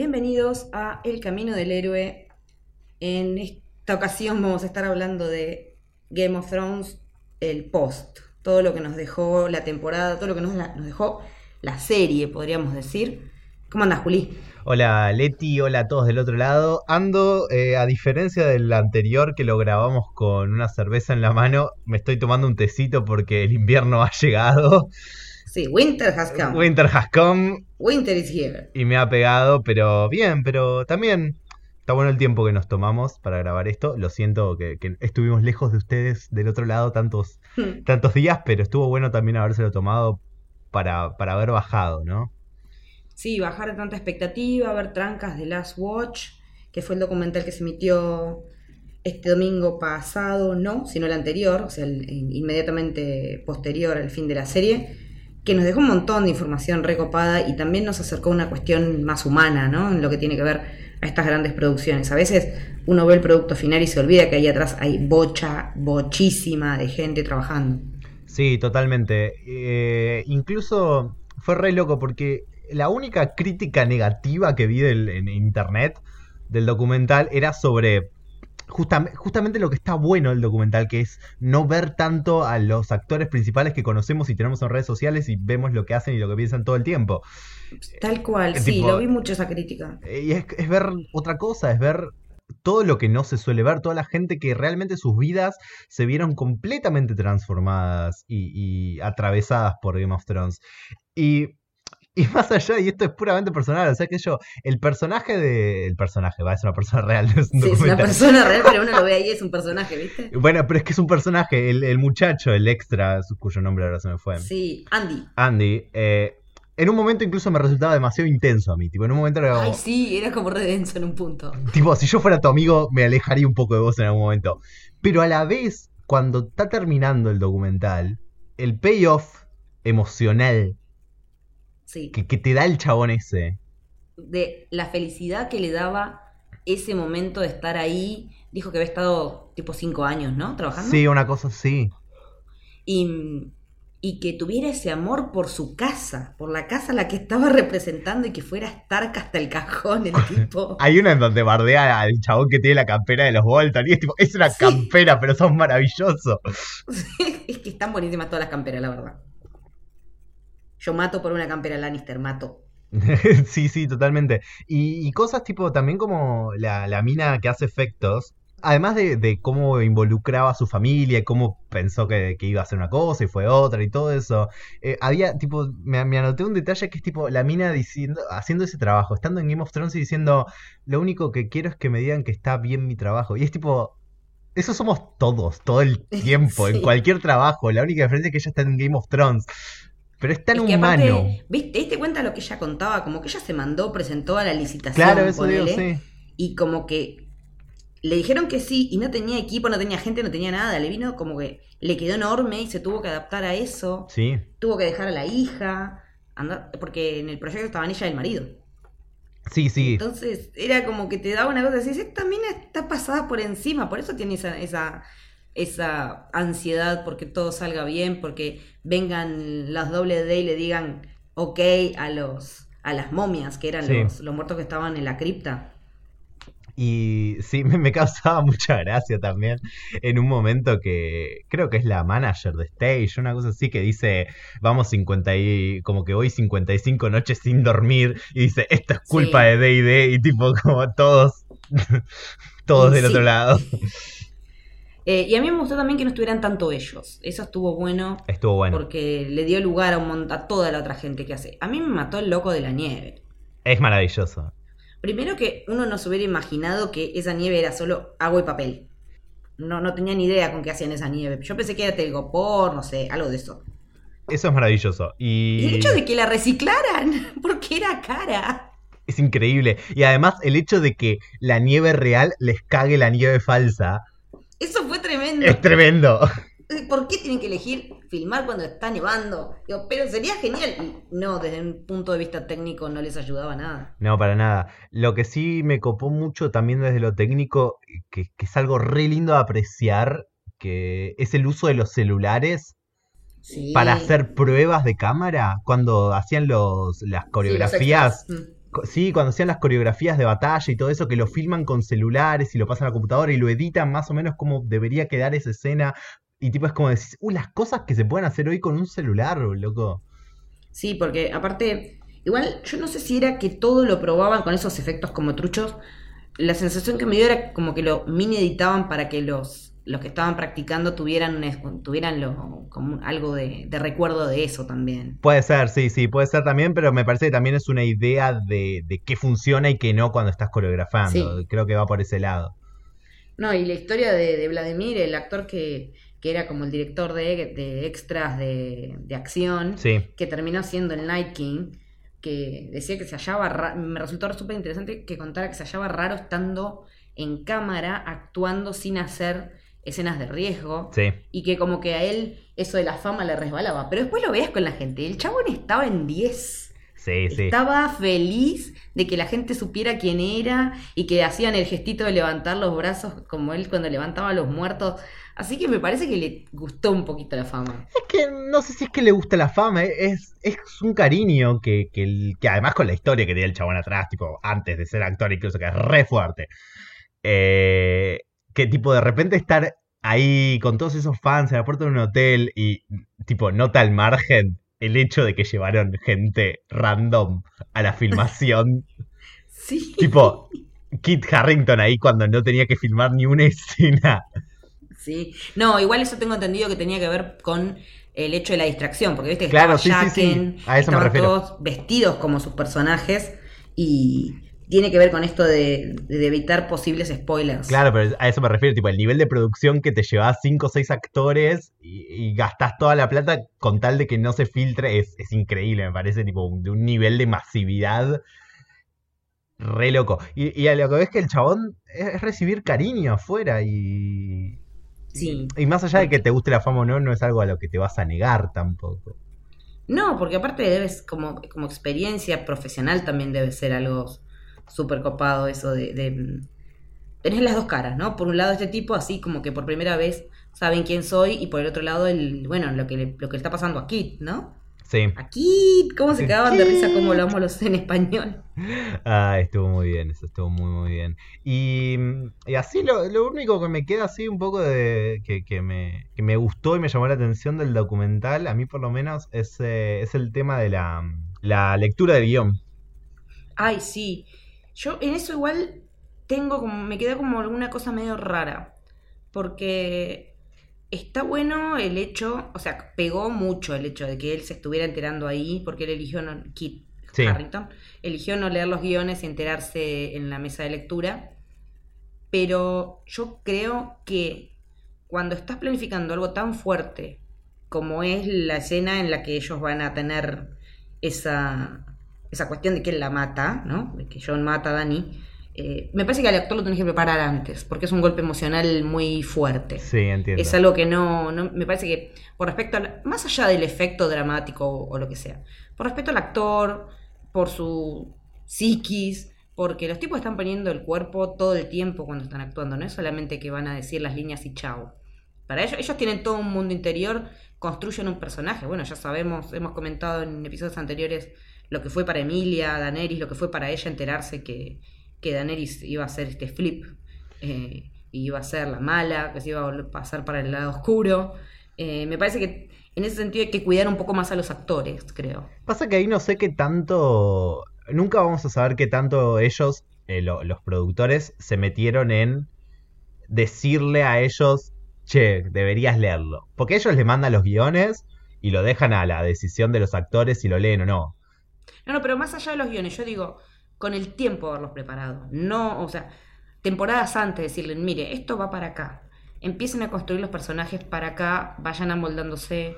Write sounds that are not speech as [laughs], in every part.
Bienvenidos a El Camino del Héroe. En esta ocasión vamos a estar hablando de Game of Thrones, el post, todo lo que nos dejó la temporada, todo lo que nos, dejó la serie, podríamos decir. ¿Cómo andas, Juli? Hola Leti, hola a todos del otro lado. Ando, eh, a diferencia del anterior que lo grabamos con una cerveza en la mano, me estoy tomando un tecito porque el invierno ha llegado. Sí, Winter has come. Winter has come. Winter is here. Y me ha pegado, pero bien, pero también está bueno el tiempo que nos tomamos para grabar esto. Lo siento que, estuvimos lejos de ustedes del otro lado tantos, [laughs] tantos días, pero estuvo bueno también habérselo tomado para, para haber bajado, ¿no? Sí, bajar tanta expectativa, ver trancas de Last Watch, que fue el documental que se emitió este domingo pasado, no, sino el anterior, o sea, inmediatamente posterior al fin de la serie, que nos dejó un montón de información recopada y también nos acercó a una cuestión más humana, ¿no? En lo que tiene que ver a estas grandes producciones. A veces uno ve el producto final y se olvida que ahí atrás hay bocha, bochísima de gente trabajando. Sí, totalmente. Eh, incluso fue re loco porque la única crítica negativa que vi en internet del documental era sobre justamente lo que está bueno del documental, que es no ver tanto a los actores principales que conocemos y tenemos en redes sociales y vemos lo que hacen y lo que piensan todo el tiempo. Tal cual, sí, lo vi mucho esa crítica. Eh, y es, ver otra cosa, es ver todo lo que no se suele ver, toda la gente que realmente sus vidas se vieron completamente transformadas y, y atravesadas por Game of Thrones. Y y [laughs] más allá, y esto es puramente personal, o sea que yo, el personaje de. El personaje, va, es una persona real. [laughs] es sí, es una persona real, pero uno lo ve ahí, es un personaje, ¿viste? [laughs] Bueno, pero es que es un personaje, el, muchacho, el extra, cuyo nombre ahora se me fue. Sí, Andy. Andy, eh, en un momento incluso me resultaba demasiado intenso a mí. Tipo, en un momento era Ay, sí, era como re denso en un punto. Tipo, si yo fuera tu amigo, me alejaría un poco de vos en algún momento. Pero a la vez, cuando está terminando el documental, el payoff emocional que, te da el chabón ese. De la felicidad que le daba ese momento de estar ahí. Dijo que había estado tipo cinco años, ¿no? Trabajando. Sí, una cosa así. Y, y que tuviera ese amor por su casa, por la casa a la que estaba representando y que fuera Stark hasta el cajón, el [laughs] tipo. Hay una en donde bardea al chabón que tiene la campera de los Bolton y es tipo, es una campera, pero son maravillosos. [laughs] es que están buenísimas todas las camperas, la verdad. Yo mato por una campera Lannister, mato. [laughs] sí, sí, totalmente. Y, cosas tipo también como la, mina que hace efectos. Además de, cómo involucraba a su familia, y cómo pensó que, iba a hacer una cosa y fue otra y todo eso. Eh, había, tipo, me, anoté un detalle que es tipo la mina diciendo, haciendo ese trabajo, estando en Game of Thrones y diciendo, lo único que quiero es que me digan que está bien mi trabajo. Y es tipo, eso somos todos, todo el [laughs] tiempo, en cualquier trabajo. La única diferencia es que ella está en Game of Thrones. Pero es tan humano. ¿viste? ¿Te diste cuenta lo que ella contaba? Como que ella se mandó, presentó a la licitación. Claro, eso digo, sí. Y como que le dijeron que sí y no tenía equipo, no tenía gente, no tenía nada. Le vino como que le quedó enorme y se tuvo que adaptar a eso. Sí. Tuvo que dejar a la hija, porque en el proyecto estaban ella y el marido. Sí, sí. Entonces era como que te daba una cosa, decís, esta mina está pasada por encima, por eso tiene esa, esa esa ansiedad porque todo salga bien, porque vengan las doble D y le digan ok a los a las momias, que eran los, los, muertos que estaban en la cripta. Y sí, [laughs] me, causaba mucha gracia también en un momento que creo que es la manager de Stage, una cosa así que dice, vamos 50 y como que voy 55 noches sin dormir y dice, esto es culpa de D&D y tipo como todos, [laughs] todos del otro lado. [laughs] Eh, y a mí me gustó también que no estuvieran tanto ellos. Eso estuvo bueno. Estuvo bueno. Porque le dio lugar a, un a toda la otra gente que hace. A mí me mató el loco de la nieve. Es maravilloso. Primero que uno no se hubiera imaginado que esa nieve era solo agua y papel. No, no tenía ni idea con qué hacían esa nieve. Yo pensé que era telgopor, no sé, algo de eso. Eso es maravilloso. Y... y el hecho de que la reciclaran, [laughs] porque era cara. Es increíble. Y además el hecho de que la nieve real les cague la nieve falsa tremendo. Es tremendo. ¿Por qué tienen que elegir filmar cuando está nevando? pero sería genial. No, desde un punto de vista técnico no les ayudaba nada. No, para nada. Lo que sí me copó mucho también desde lo técnico, que, es algo re lindo de apreciar, que es el uso de los celulares para hacer pruebas de cámara. Cuando hacían los, las coreografías. Mm. Sí, cuando hacían las coreografías de batalla y todo eso, que lo filman con celulares y lo pasan a la computadora y lo editan más o menos como debería quedar esa escena. Y tipo es como decir, uh, las cosas que se pueden hacer hoy con un celular, loco. Sí, porque aparte, igual yo no sé si era que todo lo probaban con esos efectos como truchos. La sensación que me dio era como que lo mini editaban para que los, los que estaban practicando tuvieran, un tuvieran lo- como algo de, de recuerdo de eso también. Puede ser, sí, sí, puede ser también, pero me parece que también es una idea de, de qué funciona y qué no cuando estás coreografando. Sí. Creo que va por ese lado. No, y la historia de, de Vladimir, el actor que, que era como el director de, de extras de, de acción, Sí, que terminó siendo el Night King, que decía que se hallaba, ra- me resultó súper interesante que contara que se hallaba raro estando en cámara actuando sin hacer escenas de riesgo sí. y que como que a él eso de la fama le resbalaba, pero después lo veías con la gente, el chabón estaba en 10. Sí, sí. Estaba feliz de que la gente supiera quién era y que hacían el gestito de levantar los brazos como él cuando levantaba a los muertos. Así que me parece que le gustó un poquito la fama. Es que no sé si es que le gusta la fama, es, es un cariño que, que, que además con la historia que tenía el chabón atrás, tipo, antes de ser actor, incluso que es re fuerte. eh, que tipo de repente estar ahí con todos esos fans en la puerta de un hotel y tipo nota al margen el hecho de que llevaron gente random a la filmación. [laughs] Sí. tipo Kit Harrington ahí cuando no tenía que filmar ni una escena. Sí. No, igual eso tengo entendido que tenía que ver con el hecho de la distracción, porque viste que Claro, estaba sí, sí, sí. Jaqen, A eso me estaban refiero. todos vestidos como sus personajes y tiene que ver con esto de, de evitar posibles spoilers. Claro, pero a eso me refiero, tipo, el nivel de producción que te llevas 5 o 6 actores y, y gastás toda la plata con tal de que no se filtre es, es increíble, me parece, tipo, un- de un nivel de masividad re loco. Y, y a lo que ves que el chabón es, es recibir cariño afuera y... Sí. Y más allá de que te guste la fama o no, no es algo a lo que te vas a negar tampoco. No, porque aparte debes, como, como experiencia profesional también debe ser algo súper copado eso de, de- Tenés las dos caras, ¿no? Por un lado este tipo así como que por primera vez saben quién soy y por el otro lado el, bueno, lo que le, lo que le está pasando a Kit, ¿no? Sí. A Kit, ¿cómo se quedaban de risa como lo los en español? [laughs] Ah, estuvo muy bien, eso estuvo muy muy bien. Y, y así lo, lo único que me queda así un poco de que, que me, que me gustó y me llamó la atención del documental, a mí por lo menos, es, eh, es el tema de la, la lectura del guion. Ay, sí. Yo en eso igual tengo como, me queda como alguna cosa medio rara. Porque está bueno el hecho, o sea, pegó mucho el hecho de que él se estuviera enterando ahí, porque él eligió, no, Kit Sí. Harrington, eligió no leer los guiones y enterarse en la mesa de lectura. Pero yo creo que cuando estás planificando algo tan fuerte como es la escena en la que ellos van a tener esa, esa cuestión de que él la mata, ¿no? De que John mata a Dani. eh, me parece que al actor lo tenés que preparar antes, porque es un golpe emocional muy fuerte. Sí, entiendo. Es algo que no, no- me parece que por respecto al, más allá del efecto dramático o, o lo que sea, por respecto al actor, por su psiquis, porque los tipos están poniendo el cuerpo todo el tiempo cuando están actuando, no es solamente que van a decir las líneas y chao. Para ellos, ellos tienen todo un mundo interior, construyen un personaje. Bueno, ya sabemos, hemos comentado en episodios anteriores lo que fue para Emilia, Daenerys, lo que fue para ella enterarse que, que iba a hacer este flip. eh, iba a ser la mala, que se iba a pasar para el lado oscuro. Eh, me parece que en ese sentido hay que cuidar un poco más a los actores, creo. Pasa que ahí no sé qué tanto. Nunca vamos a saber qué tanto ellos, eh, lo- los productores, se metieron en decirle a ellos, che, deberías leerlo. Porque ellos le mandan los guiones y lo dejan a la decisión de los actores si lo leen o no. No, no, pero más allá de los guiones, yo digo, con el tiempo haberlos preparado. No, o sea, temporadas antes decirle, mire, esto va para acá. Empiecen a construir los personajes para acá, vayan amoldándose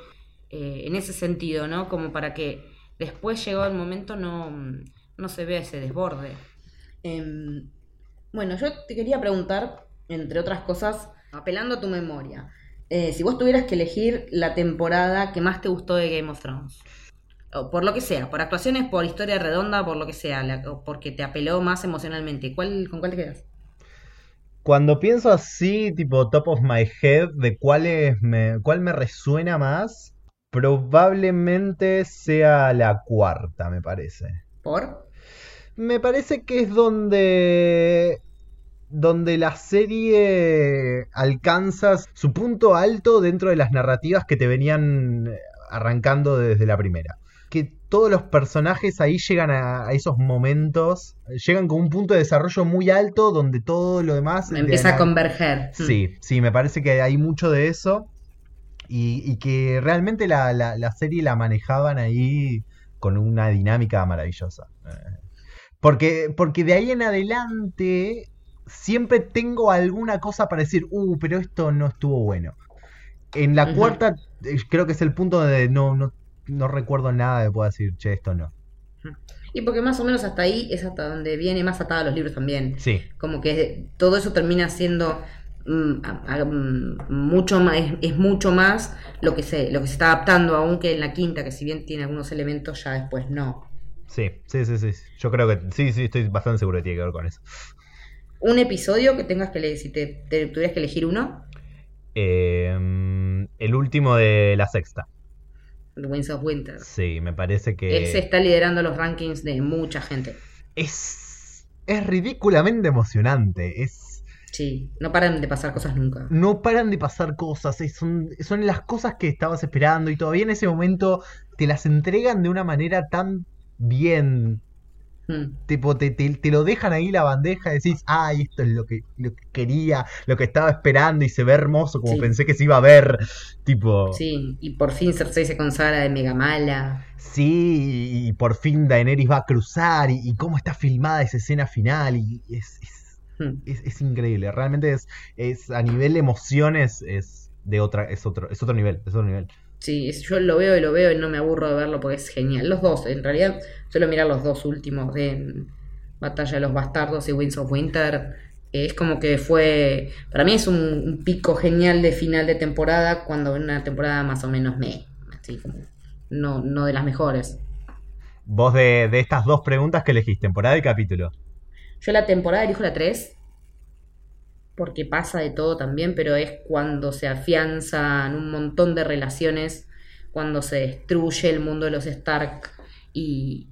eh, en ese sentido, ¿no? Como para que después llegado el momento no, no se vea ese desborde. Em, bueno, yo te quería preguntar, entre otras cosas, apelando a tu memoria, eh, si vos tuvieras que elegir la temporada que más te gustó de Game of Thrones, o por lo que sea, por actuaciones, por historia redonda, por lo que sea, la- o porque te apeló más emocionalmente, ¿cuál, ¿con cuál te quedas? Cuando pienso así, tipo top of my head, de cuáles me, cuál me resuena más, probablemente sea la cuarta, me parece. ¿Por? Me parece que es donde donde la serie alcanza su punto alto dentro de las narrativas que te venían arrancando desde la primera. Que todos los personajes ahí llegan a, esos momentos, llegan con un punto de desarrollo muy alto donde todo lo demás... Empieza a converger. Sí, sí, me parece que hay mucho de eso y, que realmente la, la, serie la manejaban ahí con una dinámica maravillosa. Eh, porque, porque de ahí en adelante siempre tengo alguna cosa para decir, uh, pero esto no estuvo bueno. En la cuarta, eh, creo que es el punto donde no, no, no recuerdo nada de pueda decir, che, esto no. Y porque más o menos hasta ahí es hasta donde viene más atada los libros también. Sí. Como que todo eso termina siendo mm, mm, mucho más, es, mucho más lo que se, lo que se está adaptando, aunque en la quinta, que si bien tiene algunos elementos, ya después no. Sí, sí, sí, sí. Yo creo que sí, sí, estoy bastante seguro que tiene que ver con eso un episodio que tengas que leer, si te, tuvieras que elegir uno. Em, el último de la sexta. Winds of Winter. Sí, me parece que. Ese está liderando los rankings de mucha gente. Es. Es ridículamente emocionante. Es. Sí, no paran de pasar cosas nunca. No paran de pasar cosas. Son, son las cosas que estabas esperando y todavía en ese momento te las entregan de una manera tan bien, Mm. Tipo, te, te, lo dejan ahí la bandeja y decís, ay, esto es lo que, lo que quería, lo que estaba esperando y se ve hermoso como pensé que se iba a ver. Tipo. Sí, y por fin Cersei se consagra de mega mala. Sí, y por fin Daenerys va a cruzar y, cómo está filmada esa escena final y es, mm. es, es, increíble. Realmente es, es a nivel emociones es de otra, es otro, es otro nivel, es otro nivel. Sí, yo lo veo y lo veo y no me aburro de verlo porque es genial. Los dos, en realidad, suelo mirar los dos últimos de Batalla de los Bastardos y Winds of Winter. Es como que fue. Para mí es un, pico genial de final de temporada cuando una temporada más o menos me. Así como. No, no de las mejores. Vos de, de estas dos preguntas que elegís, temporada y capítulo. Yo la temporada elijo la 3 porque pasa de todo también, pero es cuando se afianzan un montón de relaciones, cuando se destruye el mundo de los Stark y,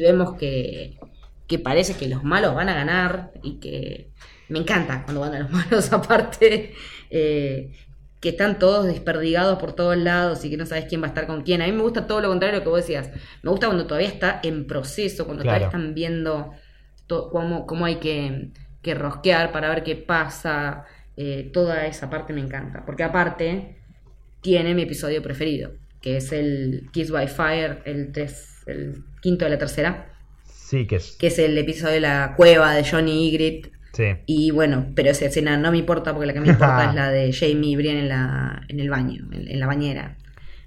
vemos que, que parece que los malos van a ganar y que me encanta cuando van a los [laughs] malos aparte. Eh, que están todos desperdigados por todos lados y que no sabes quién va a estar con quién. A mí me gusta todo lo contrario de lo que vos decías. Me gusta cuando todavía está en proceso, cuando todavía están viendo cómo, cómo hay que que rosquear para ver qué pasa. Eh, toda esa parte me encanta. Porque aparte, tiene mi episodio preferido, que es el Kiss by Fire, el, el quinto de la tercera. Sí, que es. Que es el episodio de la cueva de Johnny Ygritte. Sí. Y bueno, pero esa escena no me importa porque la que me importa es la de [laughs] Jamie y Brienne en, la, en el baño, en, la bañera.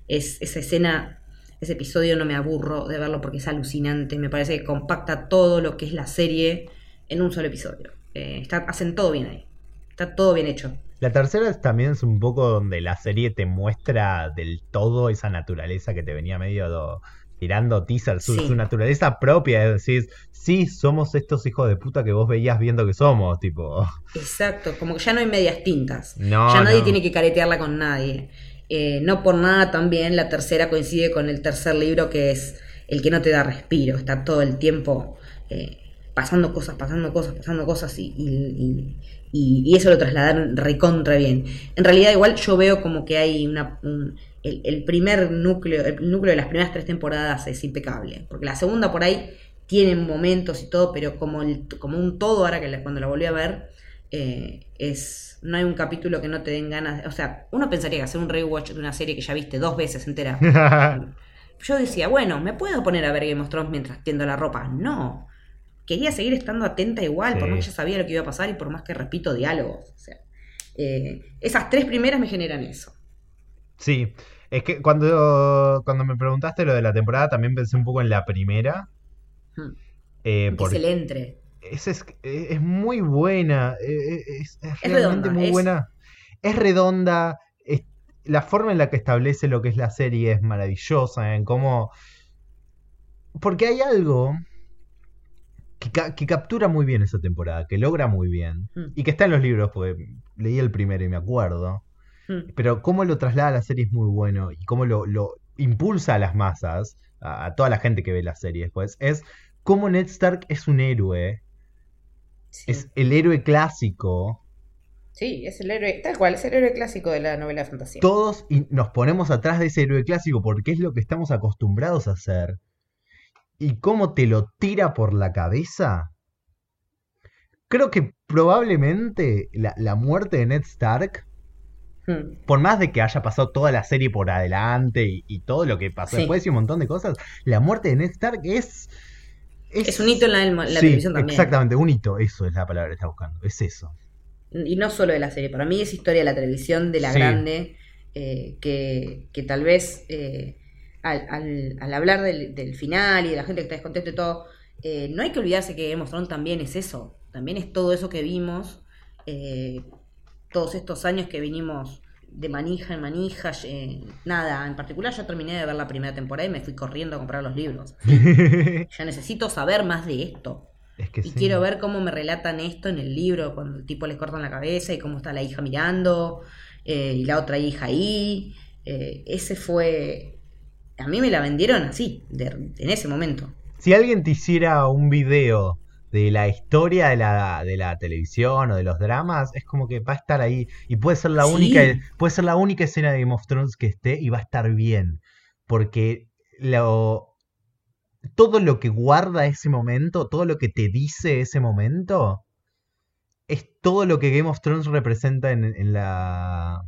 Es, esa escena, ese episodio no me aburro de verlo porque es alucinante. Me parece que compacta todo lo que es la serie en un solo episodio. Eh, está, hacen todo bien ahí. Está todo bien hecho. La tercera también es un poco donde la serie te muestra del todo esa naturaleza que te venía medio tirando teaser, su, su, naturaleza propia, es decir, sí, somos estos hijos de puta que vos veías viendo que somos, tipo. Exacto, como que ya no hay medias tintas. ya nadie tiene que caretearla con nadie. Eh, no por nada también la tercera coincide con el tercer libro que es el que no te da respiro, está todo el tiempo eh, pasando cosas, pasando cosas, pasando cosas y, y, eso lo trasladaron recontra bien. En realidad igual yo veo como que hay una... el, primer núcleo, el núcleo de las primeras tres temporadas es impecable, porque la segunda por ahí tiene momentos y todo, pero como, el, como un todo ahora que cuando la volví a ver, eh, es no hay un capítulo que no te den ganas, o sea, uno pensaría que hacer un rewatch de una serie que ya viste dos veces entera. [laughs] yo decía, bueno, me puedo poner a ver Game of Thrones mientras tiendo la ropa. No, quería seguir estando atenta igual, por más que ya sabía lo que iba a pasar y por más que repito diálogos. O sea, eh, esas tres primeras me generan eso. Sí, es que cuando, cuando me preguntaste lo de la temporada también pensé un poco en la primera. Hmm. Eh, porque es entre. Es, es, muy buena, eh, es, realmente muy buena. Es redonda, la forma en la que establece lo que es la serie es maravillosa, en cómo... Porque hay algo que, captura muy bien esa temporada, que logra muy bien, hmm. y que está en los libros, porque leí el primero y me acuerdo, hmm. pero cómo lo traslada a la serie es muy bueno, y cómo lo, impulsa a las masas, a, toda la gente que ve la serie después, es cómo Ned Stark es un héroe. Sí. Es el héroe clásico. Sí, es el héroe, tal cual, es el héroe clásico de la novela de fantasía. Todos nos ponemos atrás de ese héroe clásico porque es lo que estamos acostumbrados a hacer. Y cómo te lo tira por la cabeza. Creo que probablemente la, la muerte de Ned Stark Hmm. por más de que haya pasado toda la serie por adelante y, y todo lo que pasó Sí. después y un montón de cosas, la muerte de Ned Stark es. Es un hito en la, en la Sí, televisión también. Exactamente, un hito, eso es la palabra que está buscando, es eso. Y no solo de la serie, para mí es historia de la televisión, de la Sí. grande, eh, que, que tal vez eh, al, al- al hablar del, del final y de la gente que está descontenta y todo, eh, no hay que olvidarse que Game of Thrones también es eso, también es todo eso que vimos, eh, todos estos años que vinimos de manija en manija, eh, nada, en particular yo terminé de ver la primera temporada y me fui corriendo a comprar los libros. [laughs] Ya necesito saber más de esto. es que Y sí. quiero ver cómo me relatan esto en el libro, cuando el tipo le cortan la cabeza y cómo está la hija mirando eh, y la otra hija ahí. Ese fue... A mí me la vendieron así, de- en ese momento. Si alguien te hiciera un video de la historia de la, de la televisión o de los dramas, es como que va a estar ahí. Y puede ser la Sí. única, puede ser la única escena de Game of Thrones que esté y va a estar bien. Porque lo, todo lo que guarda ese momento, todo lo que te dice ese momento, es todo lo que Game of Thrones representa en, en la,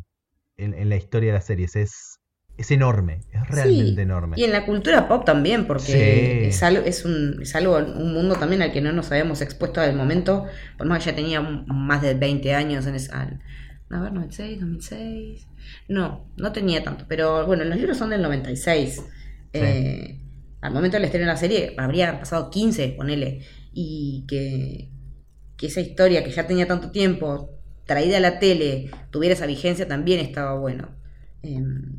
en, en la historia de las series. Es, es enorme, es realmente Sí, enorme. Y en la cultura pop también, porque Sí. es, algo, es, un, es algo, un mundo también al que no nos habíamos expuesto al momento, por más que ya tenía más de 20 años en esa... A ver, 96, 2006... No, no tenía tanto, pero bueno, los libros son del 96. Eh, al momento del estreno de la serie habría pasado 15, ponele, y que, que esa historia que ya tenía tanto tiempo, traída a la tele, tuviera esa vigencia, también estaba bueno. Em,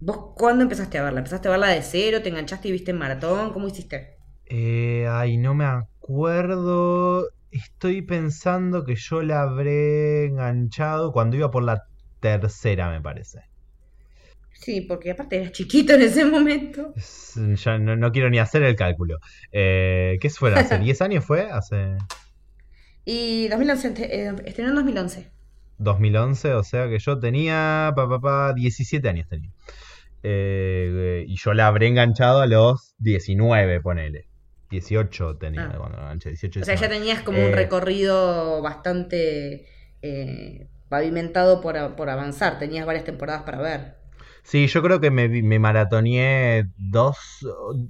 ¿Vos cuándo empezaste a verla? ¿Empezaste a verla de cero? ¿Te enganchaste y viste en maratón? ¿Cómo hiciste? Eh, ay, no me acuerdo. Estoy pensando que yo la habré enganchado cuando iba por la tercera, me parece. Sí, porque aparte eras chiquito en ese momento. Ya no, no quiero ni hacer el cálculo. Eh, ¿qué fue? ¿Hace [laughs] 10 años fue? ¿Hace Y 2011, eh, estrenó en 2011. 2011? O sea que yo tenía, pa, pa, pa, 17 años tenía. Eh, y yo la habré enganchado a los 19, ponele. 18 tenía Ah. cuando la enganché, 18, O sea, ya 19. tenías como Eh, un recorrido bastante eh, pavimentado por, por avanzar. Tenías varias temporadas para ver. Sí, yo creo que me maratoneé dos,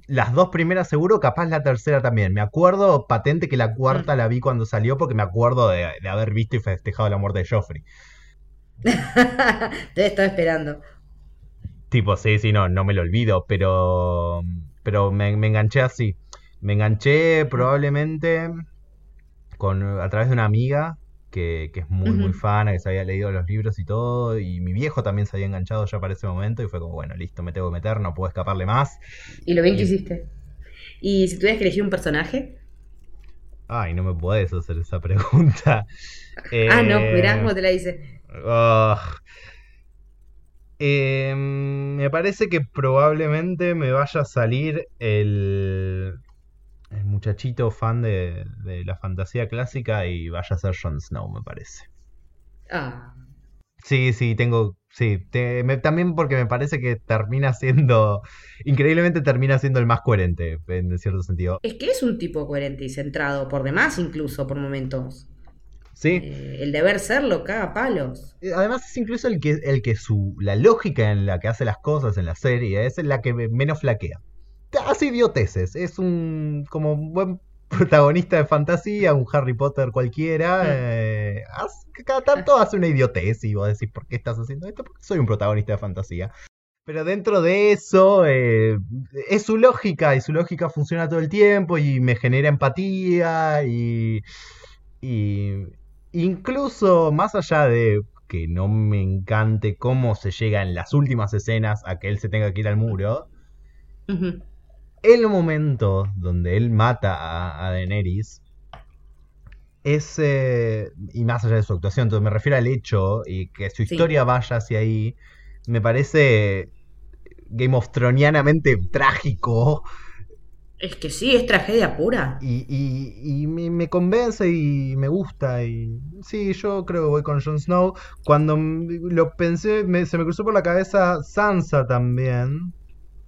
las dos primeras seguro, capaz la tercera también. Me acuerdo patente que la cuarta Mm. la vi cuando salió porque me acuerdo de, de haber visto y festejado la muerte de Joffrey. [laughs] Te estaba esperando. Tipo, sí, sí, no, no me lo olvido, pero, pero me, me enganché así. Me enganché probablemente con, a través de una amiga que, que es muy, muy fana, que se había leído los libros y todo, y mi viejo también se había enganchado ya para ese momento y fue como, bueno, listo, me tengo que meter, no puedo escaparle más. Y lo bien que hiciste. Y si tuvieras que elegir un personaje. Ay, no me puedes hacer esa pregunta. Ah, no, Eh, mirá cómo te la hice. ugh. Eh, me parece que probablemente me vaya a salir el, el muchachito fan de, de la fantasía clásica y vaya a ser Jon Snow, me parece. Ah, Sí, sí, tengo. Sí, te- me- también porque me parece que termina siendo. Increíblemente termina siendo el más coherente, en cierto sentido. es que es un tipo coherente y centrado, por demás incluso, por momentos. Sí. Eh, el deber serlo caga a palos. Eh, Además es incluso el que, el que su, la lógica en la que hace las cosas en la serie es la que menos flaquea. Hace idioteces, es un como un buen [laughs] protagonista de fantasía, un Harry Potter cualquiera. Mm. eh, hace- cada tanto hace una idiotez y vos decís, ¿por qué estás haciendo esto? Porque soy un protagonista de fantasía. Pero dentro de eso, eh, es su lógica y su lógica funciona todo el tiempo y me genera empatía y, y incluso más allá de que no me encante cómo se llega en las últimas escenas a que él se tenga que ir al muro, el momento donde él mata a, a Daenerys es, eh, y más allá de su actuación, entonces me refiero al hecho y que su Sí. historia vaya hacia ahí, me parece Game of Throneanamente trágico Es que sí, es tragedia pura. Y, y, y me, me convence y me gusta. Y sí, yo creo que voy con Jon Snow. Cuando lo pensé, me- se me cruzó por la cabeza Sansa también.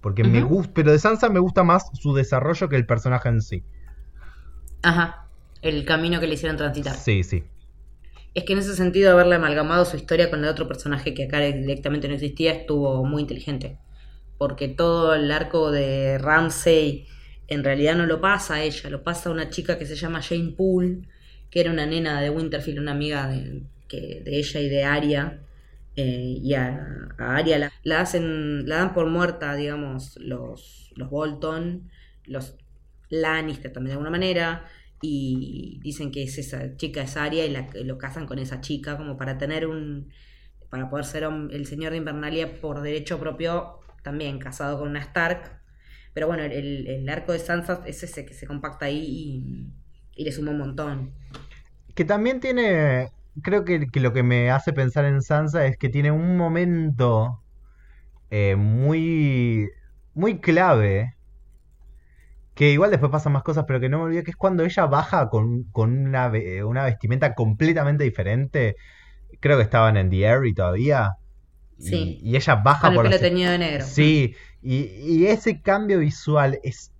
Porque me gusta, pero de Sansa me gusta más su desarrollo que el personaje en sí. Ajá. El camino que le hicieron transitar. Sí, sí. Es que en ese sentido, haberle amalgamado su historia con el otro personaje que acá directamente no existía estuvo muy inteligente. Porque todo el arco de Ramsey en realidad no lo pasa a ella, lo pasa a una chica que se llama Jane Poole, que era una nena de Winterfield, una amiga de, que, de ella y de Arya. eh, y a, a Arya la, la hacen, la dan por muerta, digamos, los, los Bolton, los Lannister también de alguna manera y dicen que es esa chica es Arya y la- lo casan con esa chica como para tener un para poder ser el señor de Invernalia por derecho propio también casado con una Stark pero bueno el, el arco de Sansa es ese que se compacta ahí y, y le suma un montón Que también tiene. Creo que, que lo que me hace pensar en Sansa es que tiene un momento eh, muy. muy clave. Que igual después pasan más cosas, pero que no me olvido que es cuando ella baja con, con una, una vestimenta completamente diferente. Creo que estaban en The Airy todavía. Y, Sí. y ella baja con el por pelo las- teñido de negro Sí, y, y ese cambio visual es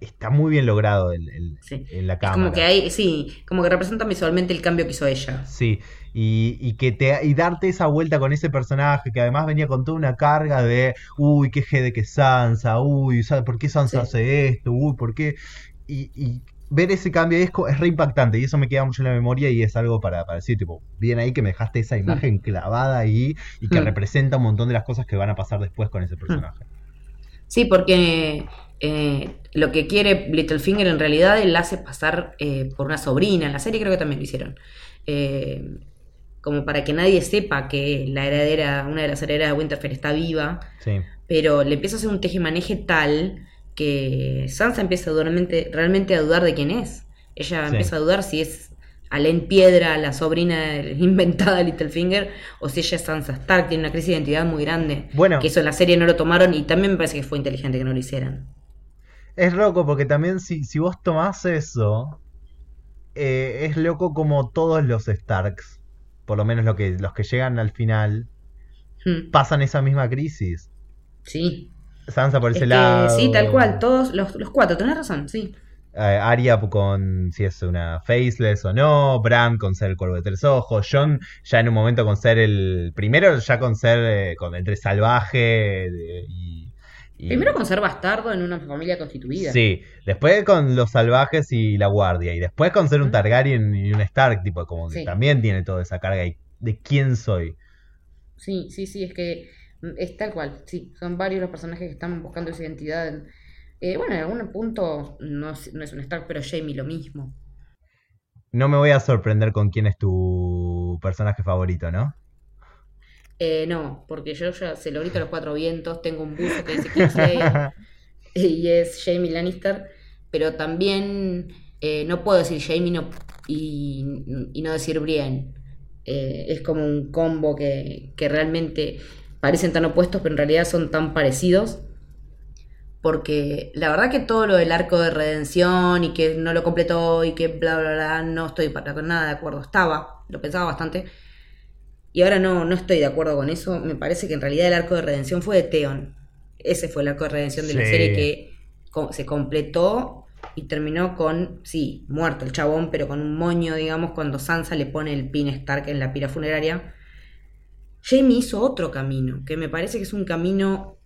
está muy bien logrado en, en- Sí. en la es cámara. como que hay sí como que representan visualmente el cambio que hizo ella Sí, y, y que te y darte esa vuelta con ese personaje que además venía con toda una carga de uy, qué jede que Sansa, uy, ¿sabes por qué Sansa Sí. hace esto? Uy, ¿por qué? Y, y ver ese cambio es, co- es re impactante y eso me queda mucho en la memoria y es algo para, para decir, tipo, bien ahí que me dejaste esa imagen clavada ahí y que Mm. representa un montón de las cosas que van a pasar después con ese personaje. Sí, porque eh, lo que quiere Littlefinger en realidad él hace pasar eh, por una sobrina. En la serie creo que también lo hicieron. Eh, como para que nadie sepa que la heredera, una de las herederas de Winterfell está viva. Sí. Pero le empieza a hacer un tejemaneje tal que Sansa empieza realmente, realmente a dudar de quién es. Ella Sí. empieza a dudar si es Alén Piedra, la sobrina [laughs] inventada de Littlefinger, o si ella es Sansa Stark. Tiene una crisis de identidad muy grande. Bueno. Que eso en la serie no lo tomaron y también me parece que fue inteligente que no lo hicieran. Es loco porque también si, si vos tomás eso, eh, es loco como todos los Starks, por lo menos lo que, los que llegan al final, Hmm, pasan esa misma crisis. Sí. Sansa por Es ese que lado. sí, tal cual. Todos los, los cuatro, tenés razón, sí. eh, Arya con si es una faceless o no, Bran con ser el cuervo de tres ojos, Jon ya en un momento con ser el primero ya con ser eh, con entre salvaje eh, y, y- Primero con ser bastardo en una familia constituida. Sí, después con los salvajes y la guardia. Y después con ser un. Targaryen y un Stark, tipo, como que Sí. también tiene toda esa carga y- de quién soy. Sí, sí, sí, es que es tal cual, sí, son varios los personajes que están buscando esa identidad. Eh, bueno, en algún punto no es, no es un Stark, pero Jamie lo mismo. No me voy a sorprender con quién es tu personaje favorito, ¿no? Eh, no, porque yo ya se lo grito a los cuatro vientos, tengo un buzo que dice Kingslayer [laughs] y es Jamie Lannister, pero también eh, no puedo decir Jamie no, y, y no decir Brienne. Eh, es como un combo que, que realmente parecen tan opuestos, pero en realidad son tan parecidos. Porque la verdad que todo lo del arco de redención y que no lo completó y que bla bla bla, no estoy para nada de acuerdo. Estaba, lo pensaba bastante. Y ahora no, no estoy de acuerdo con eso. Me parece que en realidad el arco de redención fue de Theon. Ese fue el arco de redención de la serie que se completó y terminó con, sí, muerto el chabón, pero con un moño, digamos, cuando Sansa le pone el pin Stark en la pira funeraria. Jamie hizo otro camino, que me parece que es un camino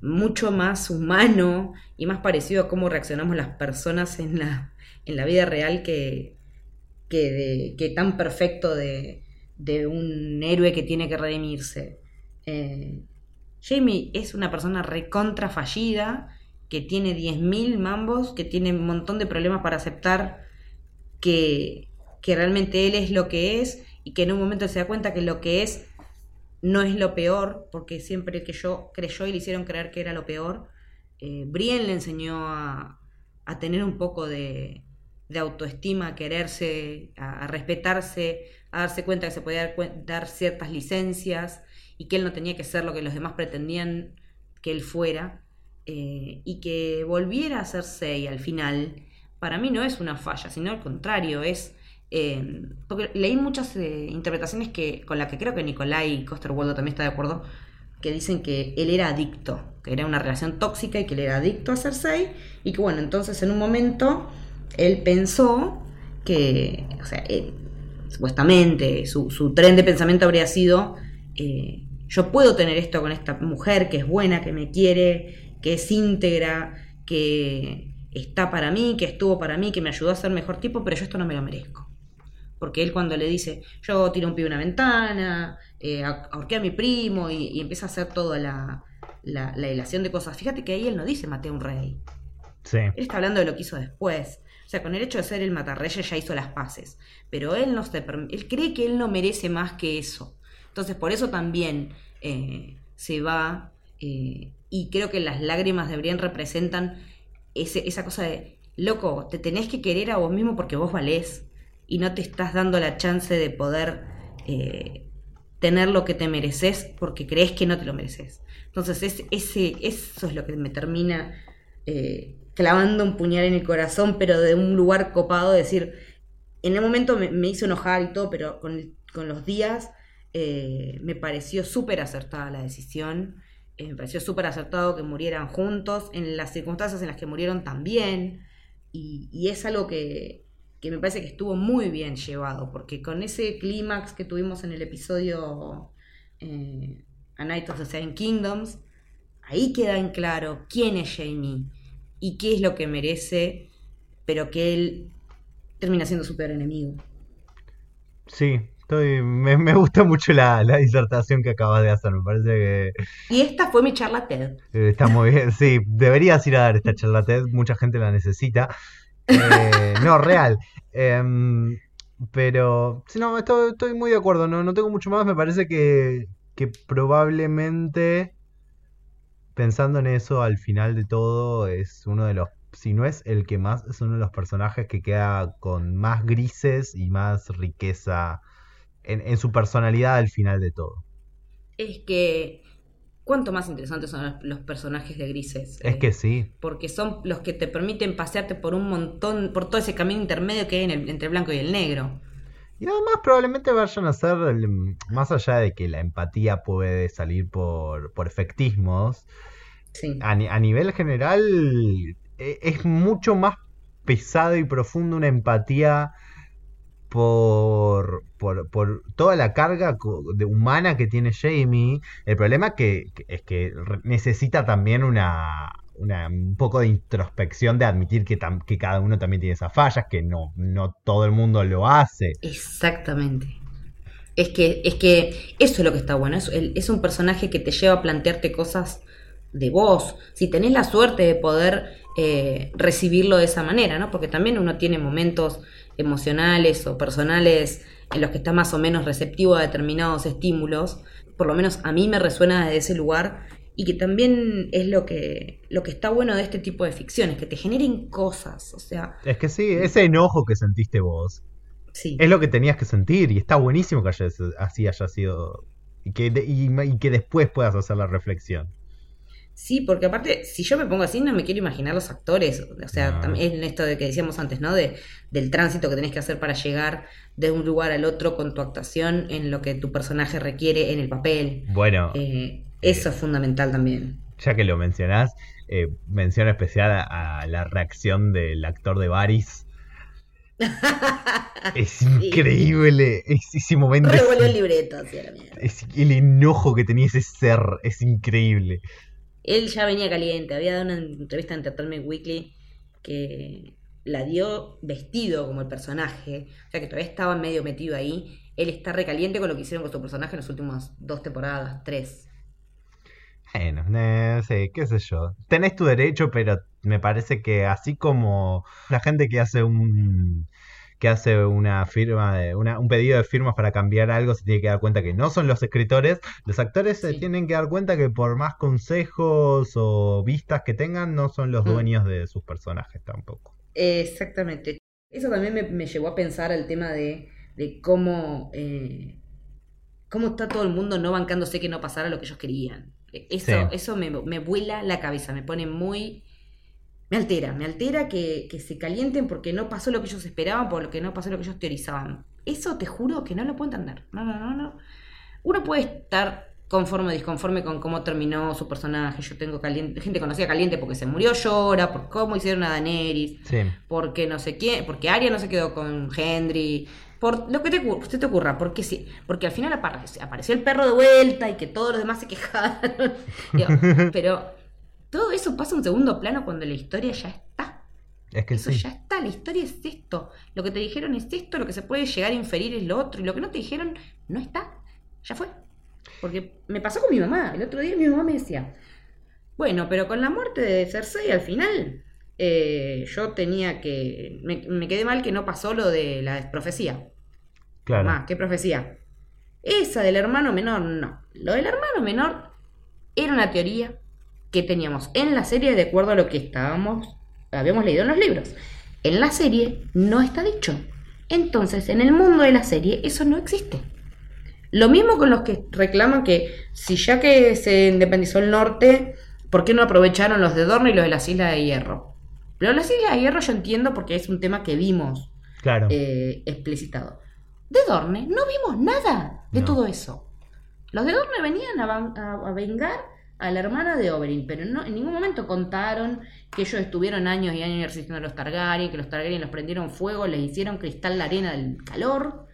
mucho más humano y más parecido a cómo reaccionamos las personas en la, en la vida real que, que, de- que tan perfecto de, de un héroe que tiene que redimirse. Eh, Jamie es una persona recontra fallida, que tiene 10.000 mambos, que tiene un montón de problemas para aceptar que, que realmente él es lo que es y que en un momento se da cuenta que lo que es no es lo peor, porque siempre que yo creyó y le hicieron creer que era lo peor, eh, Brienne le enseñó a, a tener un poco de, de autoestima, a quererse, a, respetarse, a darse cuenta que se podía dar ciertas licencias y que él no tenía que ser lo que los demás pretendían que él fuera. eh, y que volviera a ser Sei al final, para mí no es una falla, sino al contrario, es... eh, porque leí muchas eh, interpretaciones que con las que creo que Nicolai Coster-Waldau también está de acuerdo, que dicen que él era adicto, que era una relación tóxica y que él era adicto a Cersei, y que bueno, entonces en un momento él pensó que, o sea, supuestamente su, su tren de pensamiento habría sido, eh, yo puedo tener esto con esta mujer que es buena, que me quiere, que es íntegra, que está para mí, que estuvo para mí, que me ayudó a ser mejor tipo, pero yo esto no me lo merezco. Porque él cuando le dice, yo tiro un pibe a una ventana, eh, a- ahorqué a mi primo y, y empieza a hacer toda la, la, la de cosas. Fíjate que ahí él no dice maté a un rey. Sí. Él está hablando de lo que hizo después. O sea, con el hecho de ser el matarreyes ya hizo las paces. Pero él no se él cree que él no merece más que eso. Entonces, por eso también eh, se va. eh, y creo que las lágrimas de Brienne representan ese- esa cosa de, loco, te tenés que querer a vos mismo porque vos valés. Y no te estás dando la chance de poder eh, tener lo que te mereces porque crees que no te lo mereces. Entonces, es, ese, eso es lo que me termina eh, clavando un puñal en el corazón, pero de un lugar copado, de decir, en el momento me, me hizo enojar y todo, pero con, con los días eh, me pareció súper acertada la decisión, me pareció súper acertado que murieran juntos, en las circunstancias en las que murieron también, y, y es algo que, que me parece que estuvo muy bien llevado, porque con ese clímax que tuvimos en el episodio eh, A Night of the Seven Kingdoms, ahí queda en claro quién es Jamie y qué es lo que merece, pero que él termina siendo su peor enemigo. Sí, estoy, me, me gusta mucho la, la disertación que acabas de hacer. Me parece que Y esta fue mi charla TED. está muy bien. Sí, deberías ir a dar esta charla TED. Mucha gente la necesita. Eh, no, real. Em, pero, sí, no, estoy, estoy muy de acuerdo. No, no tengo mucho más. Me parece que, que probablemente, pensando en eso, al final de todo, es uno de los, si no es el que más, es uno de los personajes que queda con más grises y más riqueza en, en su personalidad al final de todo. Es que, ¿cuánto más interesantes son los, personajes de Grises? Es Eh, que sí. Porque son los que te permiten pasearte por un montón, por todo ese camino intermedio que hay en el- entre el blanco y el negro. Y además probablemente vayan a ser, el- más allá de que la empatía puede salir por, por efectismos, Sí. a nivel general e- es mucho más pesado y profundo una empatía por, por, por toda la carga de humana que tiene Jamie. El problema que, que- es que necesita también una, una- un poco de introspección de admitir que, tam- que cada uno también tiene esas fallas, que no, no todo el mundo lo hace. Exactamente. Es que, es que eso es lo que está bueno. Es, es un personaje que te lleva a plantearte cosas de vos. Si tenés la suerte de poder eh, recibirlo de esa manera, ¿no? Porque también uno tiene momentos emocionales o personales en los que está más o menos receptivo a determinados estímulos. Por lo menos a mí me resuena desde ese lugar. Y que también es lo que, lo que está bueno de este tipo de ficciones, que te generen cosas. O sea, Es que sí, ese enojo que sentiste vos sí. es lo que tenías que sentir y está buenísimo que haya- así haya sido y que, y que después puedas hacer la reflexión. Sí, porque aparte, si yo me pongo así, no me quiero imaginar los actores. O sea, No. en esto de que decíamos antes, ¿no? De, del tránsito que tenés que hacer para llegar de un lugar al otro con tu actuación en lo que tu personaje requiere en el papel. Bueno, Eh, eso es fundamental también. ya que lo mencionás, eh, mención especial a, a la reacción del actor de Varys. [laughs] Es increíble, es, ese momento. es- Revolvió el libreto, así a la mierda. es- el enojo que tenía ese ser es increíble. Él ya venía caliente, había dado una entrevista en Entertainment Weekly que la dio vestido como el personaje, o sea que todavía estaba medio metido ahí. Él está recaliente con lo que hicieron con su personaje en las últimas dos temporadas, tres. Bueno, no sé, qué sé yo. Tenés tu derecho, pero me parece que así como la gente que hace un que hace una firma de una, un pedido de firmas para cambiar algo se tiene que dar cuenta que no son los escritores, los actores se tienen que dar cuenta que por más consejos o vistas que tengan no son los Mm. dueños de sus personajes tampoco. Exactamente. Eso también me, me llevó a pensar el tema de, de cómo, eh, cómo está todo el mundo no bancándose que no pasara lo que ellos querían. Eso, Sí. eso me, me vuela la cabeza, me pone muy... Me altera, me altera que, que se calienten porque no pasó lo que ellos esperaban, por lo que no pasó lo que ellos teorizaban. Eso te juro que no lo puedo entender. No, no, no, no. Uno puede estar conforme o disconforme con cómo terminó su personaje. Yo tengo caliente, gente conocida caliente porque se murió, llora, por cómo hicieron a Daenerys Sí. porque no sé quién, porque Arya no se quedó con Henry, por lo que te, se te ocurra, porque sí, porque al final apareció, apareció el perro de vuelta y que todos los demás se quejaron. [laughs] Digo, pero todo eso pasa a un segundo plano cuando la historia ya está. Es que Eso sí. ya está, la historia es esto. Lo que te dijeron es esto, lo que se puede llegar a inferir es lo otro, y lo que no te dijeron no está. Ya fue. Porque me pasó con mi mamá. El otro día mi mamá me decía, bueno, pero con la muerte de Cersei al final, eh, yo tenía que... Me, me quedé mal que no pasó lo de la profecía. Claro. Mamá, ¿qué profecía? Esa del hermano menor, no. Lo del hermano menor era una teoría que teníamos en la serie de acuerdo a lo que estábamos, habíamos leído en los libros. En la serie no está dicho. Entonces, en el mundo de la serie eso no existe. Lo mismo con los que reclaman que si ya que se independizó el norte, ¿por qué no aprovecharon los de Dorne y los de las Islas de Hierro? Pero las Islas de Hierro yo entiendo porque es un tema que vimos Claro. eh, explicitado. De Dorne no vimos nada de No. todo eso. Los de Dorne venían a, van- a- a vengar a la hermana de Oberyn, pero no, en ningún momento contaron que ellos estuvieron años y años resistiendo a los Targaryen, que los Targaryen los prendieron fuego, les hicieron cristal la arena del calor.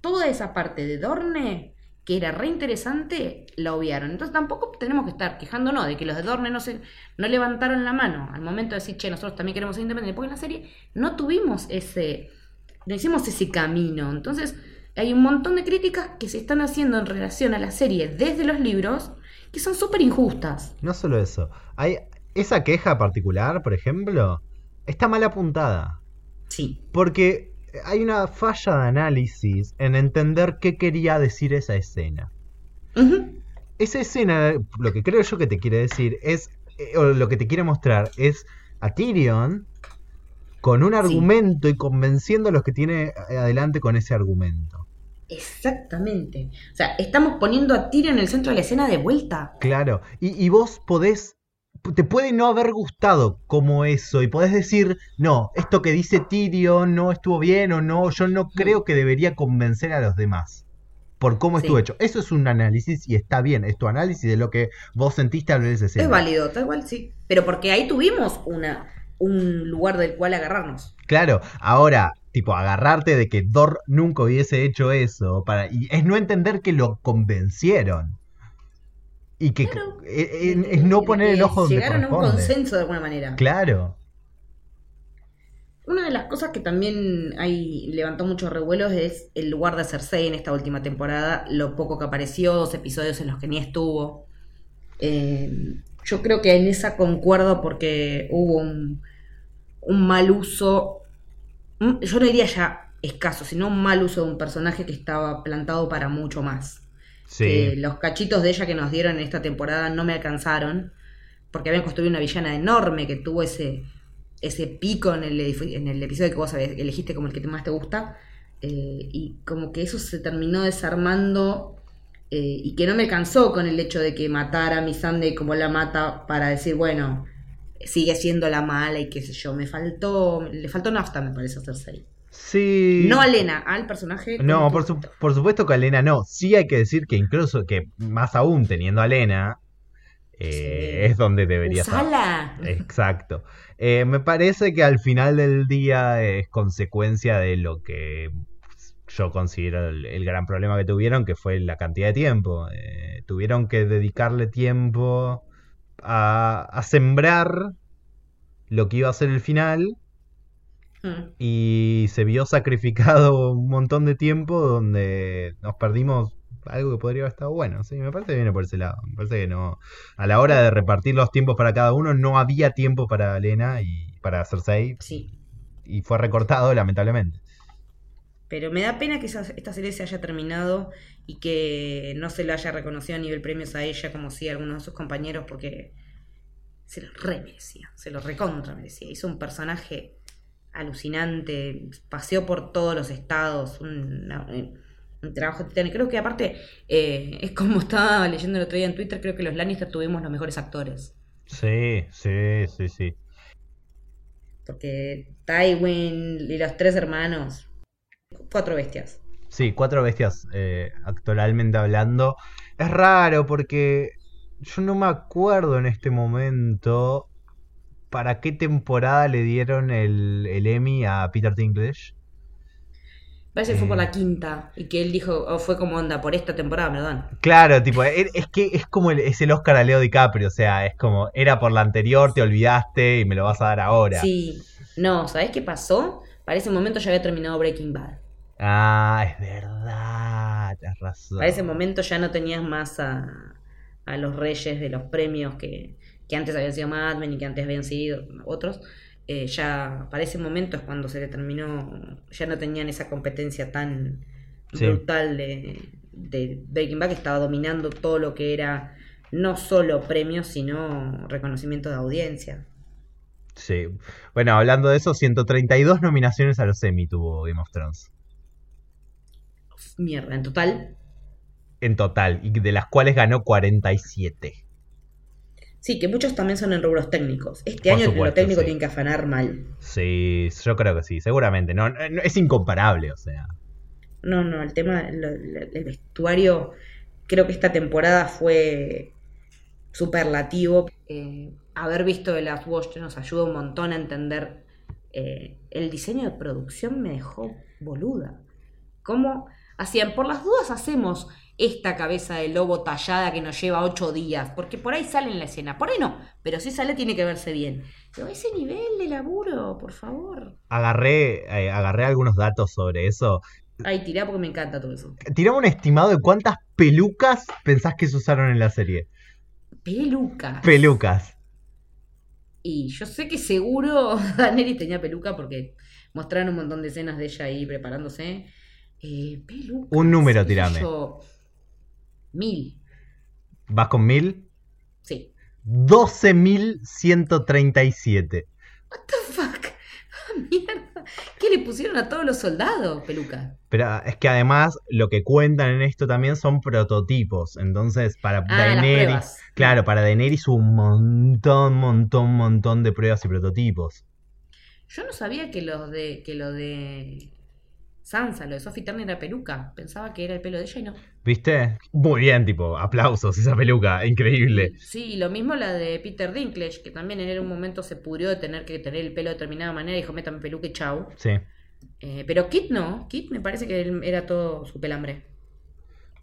Toda esa parte de Dorne, que era re interesante, la obviaron. Entonces tampoco tenemos que estar quejándonos de que los de Dorne no, se, no levantaron la mano al momento de decir, che, nosotros también queremos ser independientes, porque en la serie no tuvimos ese, no hicimos ese camino. Entonces, hay un montón de críticas que se están haciendo en relación a la serie desde los libros que son súper injustas. No solo eso. Hay esa queja particular, por ejemplo, está mal apuntada. Sí. Porque hay una falla de análisis en entender qué quería decir esa escena. Esa escena, lo que creo yo que te quiere decir es, eh, o lo que te quiere mostrar es a Tyrion con un argumento y convenciendo a los que tiene eh, adelante con ese argumento. Exactamente. O sea, estamos poniendo a Tyrion en el centro de la escena de vuelta. Claro, y, y vos podés, te puede no haber gustado como eso, y podés decir, no, esto que dice Tyrion no estuvo bien o no, yo no creo que debería convencer a los demás por cómo Sí. estuvo hecho. Eso es un análisis y está bien, es tu análisis de lo que vos sentiste al ver escena. Es válido, tal cual, sí. Pero porque ahí tuvimos una, un lugar del cual agarrarnos. Claro, ahora, tipo, agarrarte de que Dor nunca hubiese hecho eso, para, y es no entender que lo convencieron. Y que Claro. eh, eh, es no poner el ojo donde Llegaron a un consenso de alguna manera. Claro. Una de las cosas que también hay, levantó muchos revuelos es el lugar de Cersei en esta última temporada, lo poco que apareció, dos episodios en los que ni estuvo. Eh, yo creo que en esa concuerdo porque hubo un, un mal uso, yo no diría ya escaso, sino un mal uso de un personaje que estaba plantado para mucho más. Sí. los cachitos de ella que nos dieron en esta temporada no me alcanzaron, porque habían construido una villana enorme que tuvo ese, ese pico en el, edif- en el episodio que vos elegiste como el que más te gusta, eh, y como que eso se terminó desarmando eh, y que no me alcanzó con el hecho de que matara a Missandei como la mata para decir, bueno, sigue siendo la mala y qué sé yo, me faltó, le faltó nafta me parece a Cersei. Sí. No a Lena, al personaje. No, por, su- por supuesto que a Lena no. Sí hay que decir que incluso que más aún teniendo a Lena eh, Sí. es donde debería estar. Usala. Exacto. Eh, me parece que al final del día es consecuencia de lo que yo considero el, el gran problema que tuvieron, que fue la cantidad de tiempo. Eh, tuvieron que dedicarle tiempo a, a sembrar lo que iba a ser el final Mm. y se vio sacrificado un montón de tiempo donde nos perdimos algo que podría haber estado bueno. Sí, me parece que viene por ese lado. Me parece que no. A la hora de repartir los tiempos para cada uno, no había tiempo para Elena y para Cersei. Sí. Y fue recortado, lamentablemente. Pero me da pena que esa- esta serie se haya terminado y que no se le haya reconocido a nivel premios a ella como si a algunos de sus compañeros porque se lo re merecía, se lo recontra merecía. Hizo un personaje alucinante, paseó por todos los estados, Un trabajo titánico. Creo que aparte, eh, es como estaba leyendo el otro día en Twitter, creo que los Lannister tuvimos los mejores actores. Sí, sí, sí, sí. Porque Tywin y los tres hermanos, cuatro bestias. Sí, cuatro bestias, eh, actualmente hablando. Es raro porque yo no me acuerdo en este momento para qué temporada le dieron el, el Emmy a Peter Dinklage. Parece que fue por Eh. la quinta y que él dijo, o fue como onda, por esta temporada me dan. Claro, tipo, e- es que es como el, es el Oscar a Leo DiCaprio, o sea, es como, era por la anterior, te olvidaste y me lo vas a dar ahora. Sí, no, ¿sabés qué pasó? Para ese momento ya había terminado Breaking Bad. Ah, es verdad, tienes razón. Para ese momento ya no tenías más a, a los reyes de los premios que, que antes habían sido Mad Men y que antes habían sido otros. Eh, ya para ese momento es cuando se le terminó, ya no tenían esa competencia tan Sí. brutal de, de Breaking Bad que estaba dominando todo lo que era no solo premios, sino reconocimiento de audiencia. Sí. Bueno, hablando de eso, 132 nominaciones a los Emmy tuvo Game of Thrones. Mierda, en total. En total, y de las cuales ganó 47. Sí, que muchos también son en rubros técnicos. Este Por año supuesto, técnico sí. tiene que afanar mal. Sí, yo creo que sí, seguramente. No, no- es incomparable, o sea. No, no, el tema, el vestuario, creo que esta temporada fue superlativo. Eh, haber visto The Last Watch nos ayuda un montón a entender. eh, el diseño de producción me dejó boluda. ¿Cómo hacían? Por las dudas hacemos esta cabeza de lobo tallada que nos lleva ocho días, porque por ahí sale en la escena, por ahí no, pero si sale tiene que verse bien. Pero ese nivel de laburo, por favor. Agarré, eh, agarré algunos datos sobre eso. Ay, tirá porque me encanta todo eso. Tirame un estimado de cuántas pelucas pensás que se usaron en la serie. Pelucas. Pelucas. Y yo sé que seguro [laughs] Daenerys tenía peluca porque mostraron un montón de escenas de ella ahí preparándose. Eh, pelucas. Un número, tirame. yo. Mil. ¿Vas con mil? Sí. 12.137. What the fuck? [laughs] Ah, mierda. ¿Qué le pusieron a todos los soldados? Peluca. Pero es que además lo que cuentan en esto también son prototipos. Entonces, para Ah, Daenerys, claro, para Daenerys un montón, montón, montón de pruebas y prototipos. Yo no sabía que lo de que lo de Sansa, lo de Sophie Turner era peluca. Pensaba que era el pelo de ella y no. ¿Viste? Muy bien, tipo, aplausos, esa peluca, increíble. Sí, lo mismo la de Peter Dinklage, que también en un momento se pudrió de tener que tener el pelo de determinada manera y dijo, métame peluca y chau. Sí. Eh, pero Kit no, Kit me parece que era todo su pelambre.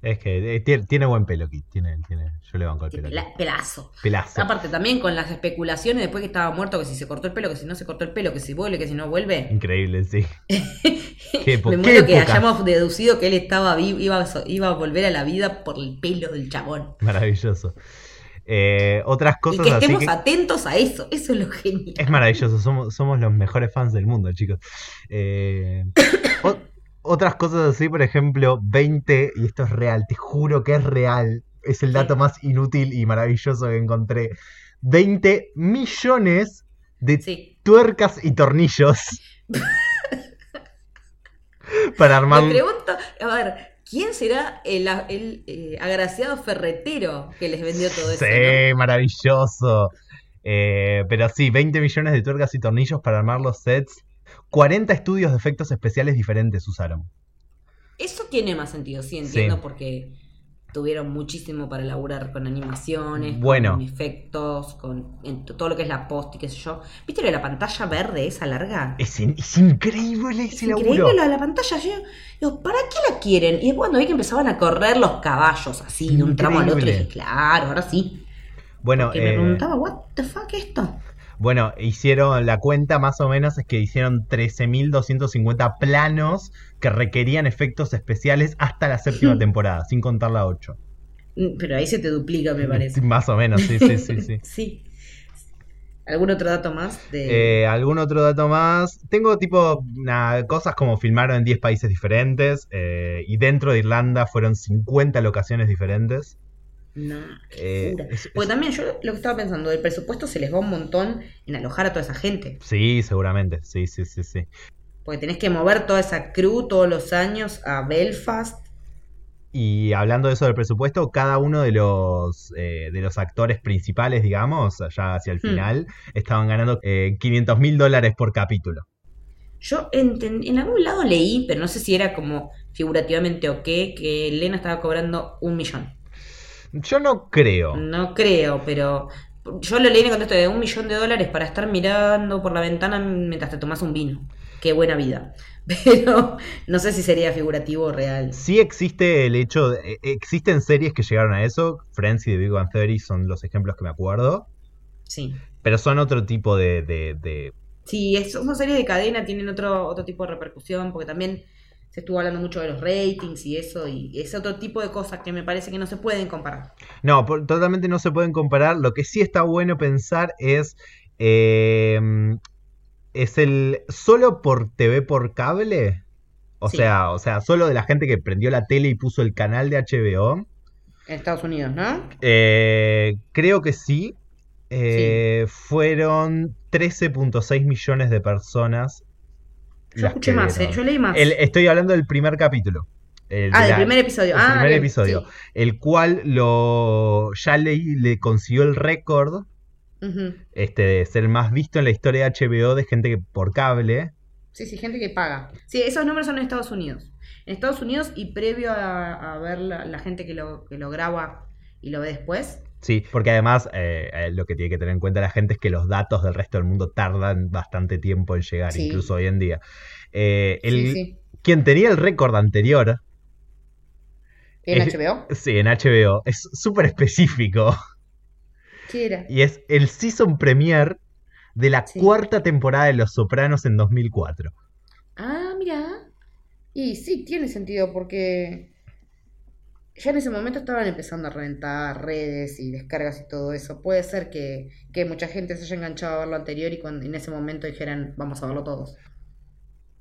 Es que eh, tiene, tiene buen pelo, Kit. Tiene, tiene, yo le banco el pelo. Pela- pelazo. Pelazo. Aparte también con las especulaciones después que estaba muerto, que si se cortó el pelo, que si no se cortó el pelo, que si vuelve, que si no vuelve. Increíble, sí. [laughs] Qué me qué muero que época. hayamos deducido que él estaba vivo, iba, iba a volver a la vida por el pelo del chabón. Maravilloso. Eh, otras Y cosas que así estemos que- atentos a eso, eso es lo genial. Es maravilloso, somos, somos los mejores fans del mundo, chicos. Eh, [coughs] otras cosas así, por ejemplo, 20, y esto es real, te juro que es real, es el dato Sí. más inútil y maravilloso que encontré. 20 millones de Sí. tuercas y tornillos [laughs] para armar... Me pregunto, a ver, ¿quién será el, el, eh, agraciado ferretero que les vendió todo eso? Sí, no? maravilloso. Eh, pero sí, 20 millones de tuercas y tornillos para armar los sets. 40 estudios de efectos especiales diferentes usaron. Eso tiene más sentido, sí, entiendo, Sí. porque tuvieron muchísimo para elaborar con animaciones, Bueno. con efectos, con en todo lo que es la post y qué sé yo. ¿Viste lo de la pantalla verde esa larga? Es, in- es increíble Es ese increíble laburo. lo de la pantalla. Yo digo, ¿para qué la quieren? Y después cuando vi que empezaban a correr los caballos así, de un tramo al otro, Increíble. dije, claro, ahora sí. Bueno, Que me eh, preguntaba, ¿what the fuck esto? Bueno, hicieron la cuenta más o menos es que hicieron 13.250 planos que requerían efectos especiales hasta la séptima [laughs] temporada, sin contar la 8. Mm, Pero ahí se te duplica, me parece. Más o menos, sí, sí, sí, sí. [laughs] Sí. ¿Algún otro dato más? De... Eh, ¿Algún otro dato más? Tengo tipo cosas como filmaron en 10 países diferentes eh, y dentro de Irlanda fueron 50 locaciones diferentes. No, qué Eh, es- es- Porque también yo lo que estaba pensando, el presupuesto se les va un montón en alojar a toda esa gente. Sí, seguramente, sí, sí, sí, sí. Porque tenés que mover toda esa crew todos los años a Belfast. Y hablando de eso del presupuesto, cada uno de los, eh, de los actores principales, digamos, ya hacia el Hmm. final, estaban ganando eh, 500 mil dólares por capítulo. Yo en algún lado leí, pero no sé si era como figurativamente o qué, que Lena estaba cobrando un millón. Yo no creo. No creo, pero yo lo leí en el contexto de un millón de dólares para estar mirando por la ventana mientras te tomas un vino. Qué buena vida. [laughs] Pero no sé si sería figurativo o real. Sí existe el hecho, de- eh, existen series que llegaron a eso, Friends y The Big Bang Theory son los ejemplos que me acuerdo, Sí. pero son otro tipo de, de- de- Sí, son series de cadena, tienen otro, otro tipo de repercusión, porque también se estuvo hablando mucho de los ratings y eso, y es otro tipo de cosas que me parece que no se pueden comparar. No, por- totalmente no se pueden comparar. Lo que sí está bueno pensar es. eh, es el. Solo por TV por cable. O Sí. sea, o sea, solo de la gente que prendió la tele y puso el canal de HBO. En Estados Unidos, ¿no? eh, creo que sí. eh, Fueron 13.6 millones de personas. Yo escuché más, ¿eh? Yo leí más. El- estoy hablando del primer capítulo. el ah, de del primer episodio. el ah, primer bien, episodio. sí. el cual lo ya le, le consiguió el récord este, de ser más visto en la historia de HBO de gente que por cable. Sí, sí, gente que paga. Sí, esos números son en Estados Unidos. En Estados Unidos y previo a, a ver la, la gente que lo, que lo graba y lo ve después. Sí, porque además eh, eh, lo que tiene que tener en cuenta la gente es que los datos del resto del mundo tardan bastante tiempo en llegar, Sí. incluso hoy en día. Eh, el, Sí, sí. Quien tenía el récord anterior, ¿En es- HBO? sí, en HBO, es súper específico. ¿Qué era? Y es el season premiere de la cuarta temporada de Los Sopranos en 2004. Ah, mira. Y sí, tiene sentido porque ya en ese momento estaban empezando a reventar redes y descargas y todo eso. Puede ser que, que mucha gente se haya enganchado a ver lo anterior y cuando, en ese momento dijeran, vamos a verlo todos.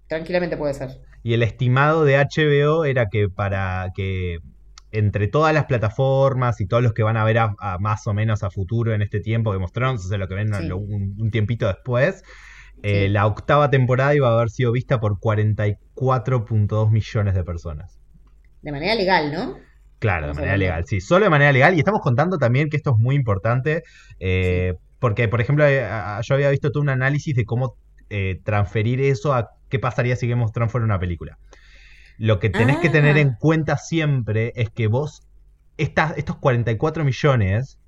Tranquilamente puede ser. Y el estimado de HBO era que para que entre todas las plataformas y todos los que van a ver a, a más o menos a futuro en este tiempo que mostraron, o sea, lo que ven Sí. un, un tiempito después, eh, Sí. la octava temporada iba a haber sido vista por 44.2 millones de personas. De manera legal, ¿no? Claro, de manera legal, sí, solo de manera legal. Y estamos contando también que esto es muy importante, eh, porque, por ejemplo, eh, yo había visto todo un análisis de cómo eh, transferir eso a qué pasaría si Game of Thrones fuera una película. Lo que tenés que tener Ah. en cuenta siempre es que vos, estas, estos 44 millones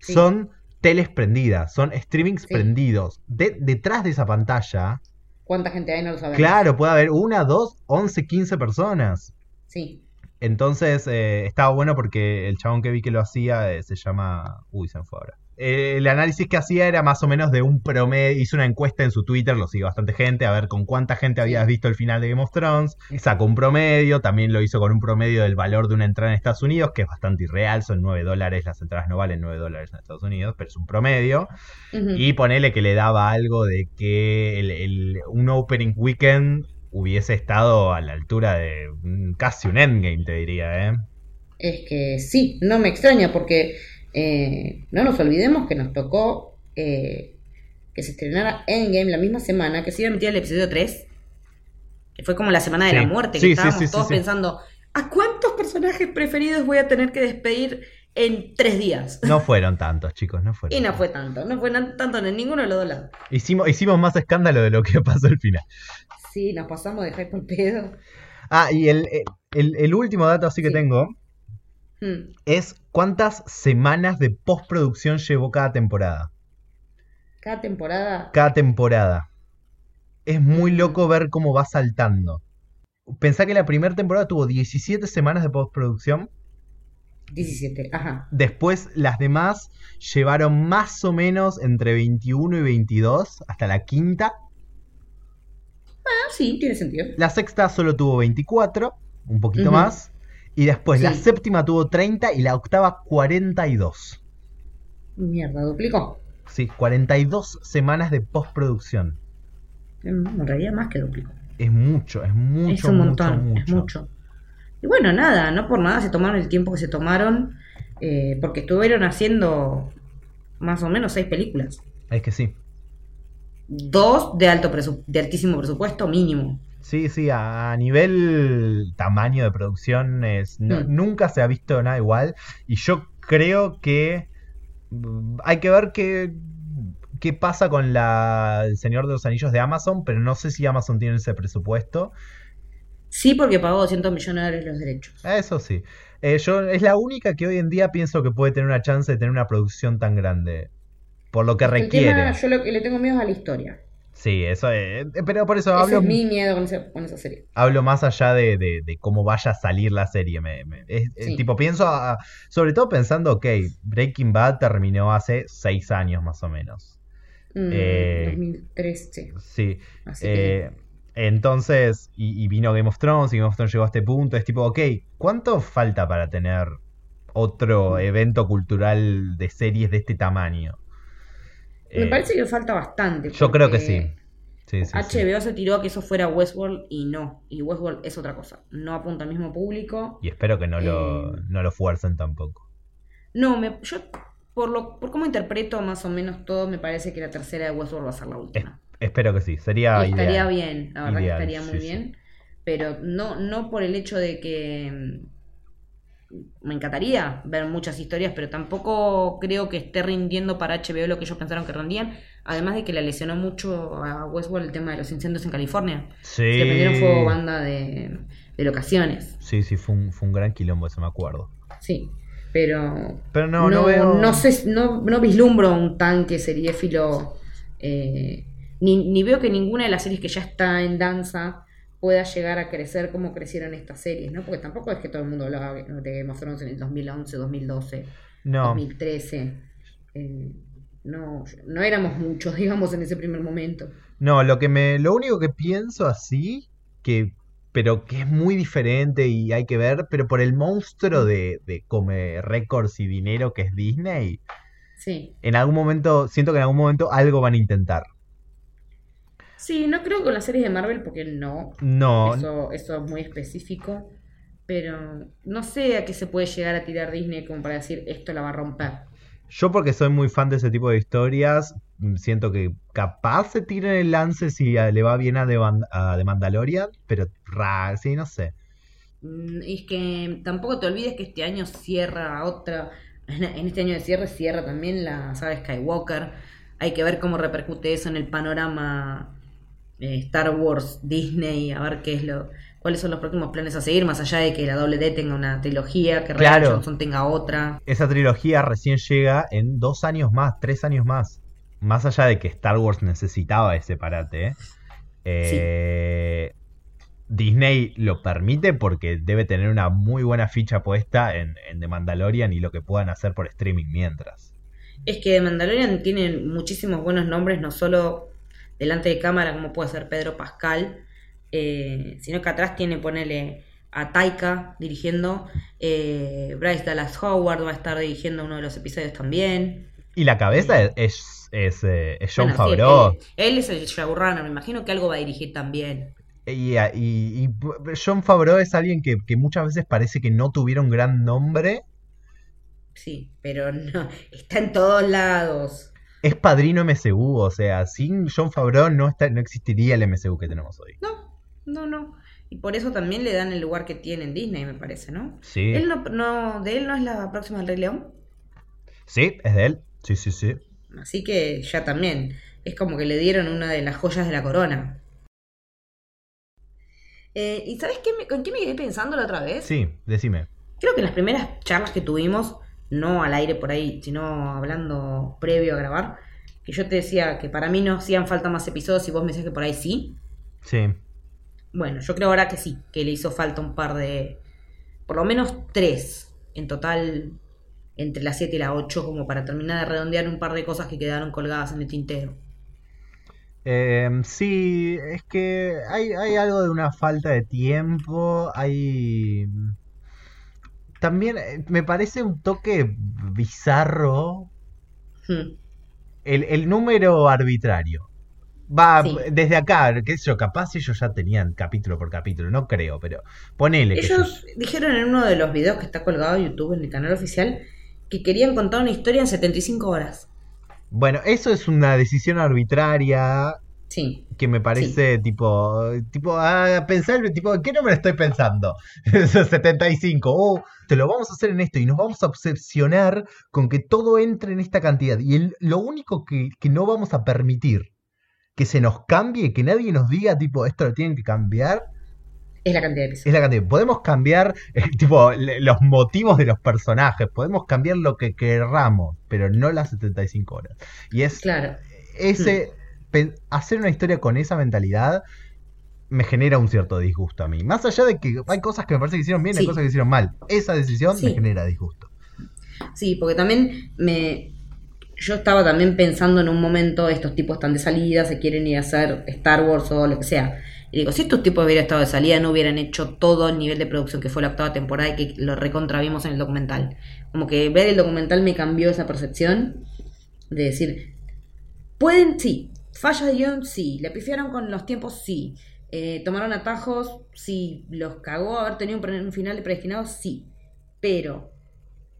Sí. son teles prendidas, son streamings Sí. prendidos. De- detrás de esa pantalla, ¿Cuánta gente hay? No lo sabemos. claro, puede haber una, dos, 11, 15 personas. Sí. Entonces eh, estaba bueno porque el chabón que vi que lo hacía eh, se llama. Uy, se me fue ahora. Eh, el análisis que hacía era más o menos de un promedio. Hizo una encuesta en su Twitter, lo sigue bastante gente, a ver con cuánta gente habías visto el final de Game of Thrones. Sacó un promedio, también lo hizo con un promedio del valor de una entrada en Estados Unidos, que es bastante irreal, son 9 dólares, las entradas no valen 9 dólares en Estados Unidos, pero es un promedio. Y ponele que le daba algo de que el- el- un opening weekend hubiese estado a la altura de casi un endgame, te diría, ¿eh? Es que sí, no me extraña porque eh, no nos olvidemos que nos tocó eh, que se estrenara Endgame la misma semana que se iba a emitir el episodio 3, que fue como la semana de Sí. la muerte, que Sí, estábamos sí, todos pensando, ¿a cuántos personajes preferidos voy a tener que despedir en tres días? No fueron tantos, chicos, no fueron. [laughs] Y no fue tanto, no fue tanto en ninguno de los dos lados. Hicimos, hicimos más escándalo de lo que pasó al final. Sí, nos pasamos de hype por pedo. Ah, y el, el- el último dato así que Sí. tengo Hmm. es cuántas semanas de postproducción llevó cada temporada. Cada temporada, Cada temporada. Es muy Mm. loco ver cómo va saltando. Pensá que la primera temporada tuvo 17 semanas de postproducción. 17, ajá. Después las demás llevaron más o menos entre 21 y 22 hasta la quinta. Ah, sí, tiene sentido. La sexta solo tuvo 24, un poquito más. Y después la séptima tuvo 30 y la octava 42. Mierda, duplicó. Sí, 42 semanas de postproducción. En realidad más que duplicó. Es mucho, es mucho, es un montón, mucho, es mucho. mucho. Y bueno, nada, no por nada se tomaron el tiempo que se tomaron, eh, porque estuvieron haciendo más o menos seis películas. Es que sí. Dos de alto de altísimo presupuesto mínimo. Sí, sí, a, nivel tamaño de producción es, no- Mm. nunca se ha visto nada igual y yo creo que mm, hay que ver qué, qué pasa con la El Señor de los Anillos de Amazon, pero no sé si Amazon tiene ese presupuesto. Sí, porque pagó 200 millones de dólares los derechos. Eso sí. Eh, yo, es la única que hoy en día pienso que puede tener una chance de tener una producción tan grande. Por lo que El requiere. tema, yo lo que le tengo miedo es a la historia. Sí, eso es. Pero por eso Ese hablo, es mi miedo con esa, con esa serie. hablo más allá de, de- de cómo vaya a salir la serie. Me, me- es- Sí. tipo, pienso, a- sobre todo pensando, ok, Breaking Bad terminó hace seis años más o menos. Mm, Eh, 2013. Sí. Así que. Eh, entonces, y, y vino Game of Thrones, y Game of Thrones llegó a este punto. Es tipo, ok, ¿cuánto falta para tener otro evento cultural de series de este tamaño? Me Eh, parece que falta bastante. Yo creo que sí. Sí, sí, sí. HBO se tiró a que eso fuera Westworld y no. Y Westworld es otra cosa. No apunta al mismo público. Y espero que no lo, Eh, no lo fuercen tampoco. No, me, yo por lo por cómo interpreto más o menos todo, me parece que la tercera de Westworld va a ser la última. Espero que sí. Sería Y estaría ideal. bien, la verdad Ideal, que estaría muy bien. Pero no, no por el hecho de que mm, me encantaría ver muchas historias, pero tampoco creo que esté rindiendo para HBO lo que ellos pensaron que rendían. Además de que le lesionó mucho a Westworld el tema de los incendios en California. Sí. Le prendieron fuego banda de, de locaciones. Sí, sí, fue un, fue un gran quilombo, eso me acuerdo. Sí. Pero Pero no, no, veo. no sé, no, no vislumbro un tanque seriéfilo. eh, ni, ni veo que ninguna de las series que ya está en danza pueda llegar a crecer como crecieron estas series, ¿no? Porque tampoco es que todo el mundo hablaba de Game of Thrones en el 2011, 2012, No. 2013. eh, no, no éramos muchos, [laughs] digamos, en ese primer momento. No, lo que me, lo único que pienso así, que, pero que es muy diferente y hay que ver, pero por el monstruo de, de come récords y dinero que es Disney, Sí. en algún momento, siento que en algún momento algo van a intentar. Sí, no creo con las series de Marvel porque no, No, Eso, eso es muy específico. Pero no sé a qué se puede llegar a tirar Disney como para decir esto la va a romper. yo porque soy muy fan de ese tipo de historias, mm, siento que capaz se tiren el lance si le va bien a The, a The Mandalorian, pero ra, sí, no sé. Mm, Y es que tampoco te olvides que este año cierra otra. En en este año de cierre cierra también la saga Skywalker. Hay que ver cómo repercute eso en el panorama eh, Star Wars, Disney, a ver qué es lo, cuáles son los próximos planes a seguir, más allá de que la doble D tenga una trilogía, que Claro. Johnson tenga otra. Esa trilogía recién llega en dos años más, tres años más. Más allá de que Star Wars necesitaba ese parate, ¿eh? Eh, Disney lo permite porque debe tener una muy buena ficha puesta en, en The Mandalorian y lo que puedan hacer por streaming mientras. Es que The Mandalorian tiene muchísimos buenos nombres, no solo delante de cámara, como puede ser Pedro Pascal, eh, sino que atrás tiene, ponele a Taika dirigiendo, eh, Bryce Dallas Howard va a estar dirigiendo uno de los episodios también. Y la cabeza es, es, es, eh, es John Bueno, sí, Favreau. él, él es el showrunner, me imagino que algo va a dirigir también. Y, y- y John Favreau es alguien que, que muchas veces parece que no tuviera un gran nombre. Sí, pero no, está en todos lados. Es padrino MCU, o sea, sin John Favreau no, está, no existiría el MCU que tenemos hoy. No, no, no. Y por eso también le dan el lugar que tiene en Disney, me parece, ¿no? Sí, Él no, no, de él no es la próxima del Rey León. sí, es de él. Sí, sí, sí. Así que ya también. Es como que le dieron una de las joyas de la corona. Eh, ¿Y sabes qué me- con qué me quedé pensando la otra vez? Sí, decime. Creo que en las primeras charlas que tuvimos, no al aire por ahí, sino hablando previo a grabar, que yo te decía que para mí no hacían falta más episodios y vos me decías que por ahí sí. Sí. Bueno, yo creo ahora que sí, que le hizo falta un par de. Por lo menos tres. En total, entre las 7 y las 8, como para terminar de redondear un par de cosas que quedaron colgadas en el tintero. Eh, sí, es que hay, hay algo de una falta de tiempo, hay... También eh, me parece un toque bizarro Hmm. el, el número arbitrario. Va, Sí. desde acá, qué sé yo, capaz ellos ya tenían capítulo por capítulo, no creo, pero ponele que Ellos dijeron en uno de los videos que está colgado en YouTube, en el canal oficial, que querían contar una historia en 75 horas. Bueno, eso es una decisión arbitraria Sí. que me parece tipo, tipo, a pensar, tipo, ¿qué número estoy pensando? [laughs] 75, oh, te lo vamos a hacer en esto y nos vamos a obsesionar con que todo entre en esta cantidad. Y el- lo único que, que no vamos a permitir que se nos cambie, que nadie nos diga, tipo, esto lo tienen que cambiar, Es la cantidad de episodios. es la cantidad. Podemos cambiar, eh, tipo, le- los motivos de los personajes, podemos cambiar lo que querramos, pero no las 75 horas. Y es Claro. ese pe- hacer una historia con esa mentalidad me genera un cierto disgusto a mí. Más allá de que hay cosas que me parece que hicieron bien, hay Sí. cosas que hicieron mal. Esa decisión me genera disgusto. Sí, porque también me. Yo estaba también pensando en un momento, estos tipos están de salida, se quieren ir a hacer Star Wars o lo que sea. Y digo, si estos tipos hubieran estado de salida, no hubieran hecho todo el nivel de producción que fue la octava temporada y que lo recontra vimos en el documental. Como que ver el documental me cambió esa percepción de decir, pueden, sí, fallas de guion, sí, le pifiaron con los tiempos, sí, Eh, tomaron atajos, sí, los cagó haber tenido un, final de predestinado, sí, pero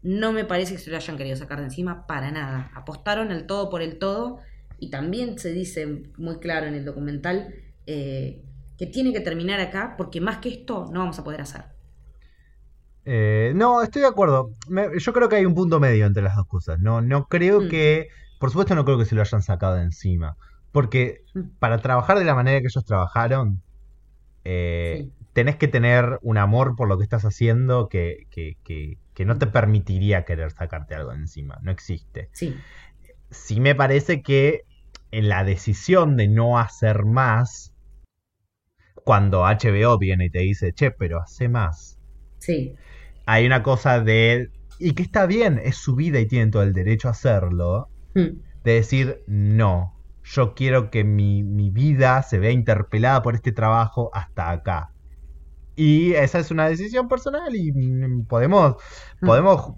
no me parece que se lo hayan querido sacar de encima para nada. Apostaron el todo por el todo y también se dice muy claro en el documental eh, que tiene que terminar acá porque más que esto no vamos a poder hacer. Eh, no, estoy de acuerdo. Me- yo creo que hay un punto medio entre las dos cosas. No, no creo Mm. que. Por supuesto, no creo que se lo hayan sacado de encima. Porque Mm. para trabajar de la manera que ellos trabajaron, eh, Sí. tenés que tener un amor por lo que estás haciendo que, que, que, que no te permitiría querer sacarte algo de encima. No existe. Sí, Sí me parece que en la decisión de no hacer más, cuando HBO viene y te dice, che, pero hace más sí, hay una cosa de... Y que está bien, es su vida y tienen todo el derecho a hacerlo. Mm. De decir, no, yo quiero que mi, mi vida se vea interpelada por este trabajo hasta acá. Y esa es una decisión personal y mm, podemos, Mm. podemos,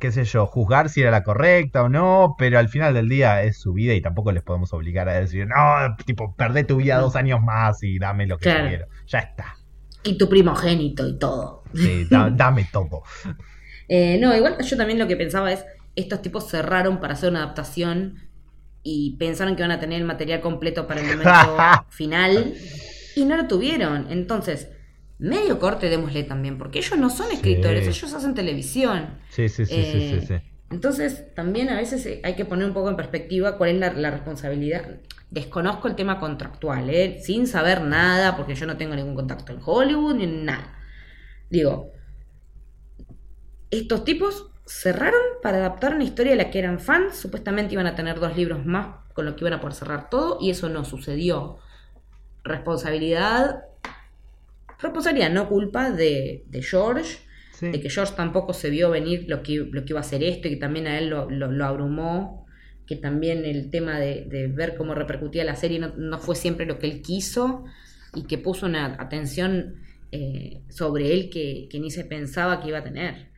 qué sé yo, juzgar si era la correcta o no, pero al final del día es su vida y tampoco les podemos obligar a decir, no, tipo, perdé tu vida dos años más y dame lo que Claro. quiero. Ya está. Y tu primogénito y todo. Sí, da- [laughs] dame todo. Eh, no, igual yo también lo que pensaba es, estos tipos cerraron para hacer una adaptación y pensaron que iban a tener el material completo para el momento [laughs] final y no lo tuvieron. Entonces, medio corte démosle también, porque ellos no son Sí. escritores, ellos hacen televisión. Sí, sí, sí, sí, sí, Eh, sí. Entonces, también a veces eh, hay que poner un poco en perspectiva cuál es la, la responsabilidad. Desconozco el tema contractual, ¿eh? sin saber nada, porque yo no tengo ningún contacto en Hollywood ni en nada. Digo, estos tipos cerraron para adaptar una historia de la que eran fans. Supuestamente iban a tener dos libros más con lo que iban a poder cerrar todo, y eso no sucedió. Responsabilidad. Responsabilidad, no culpa de, de George Sí. de que George tampoco se vio venir lo que, lo que iba a ser esto y que también a él lo, lo- lo abrumó, que también el tema de, de ver cómo repercutía la serie no, no fue siempre lo que él quiso y que puso una atención eh, sobre él que, que ni se pensaba que iba a tener.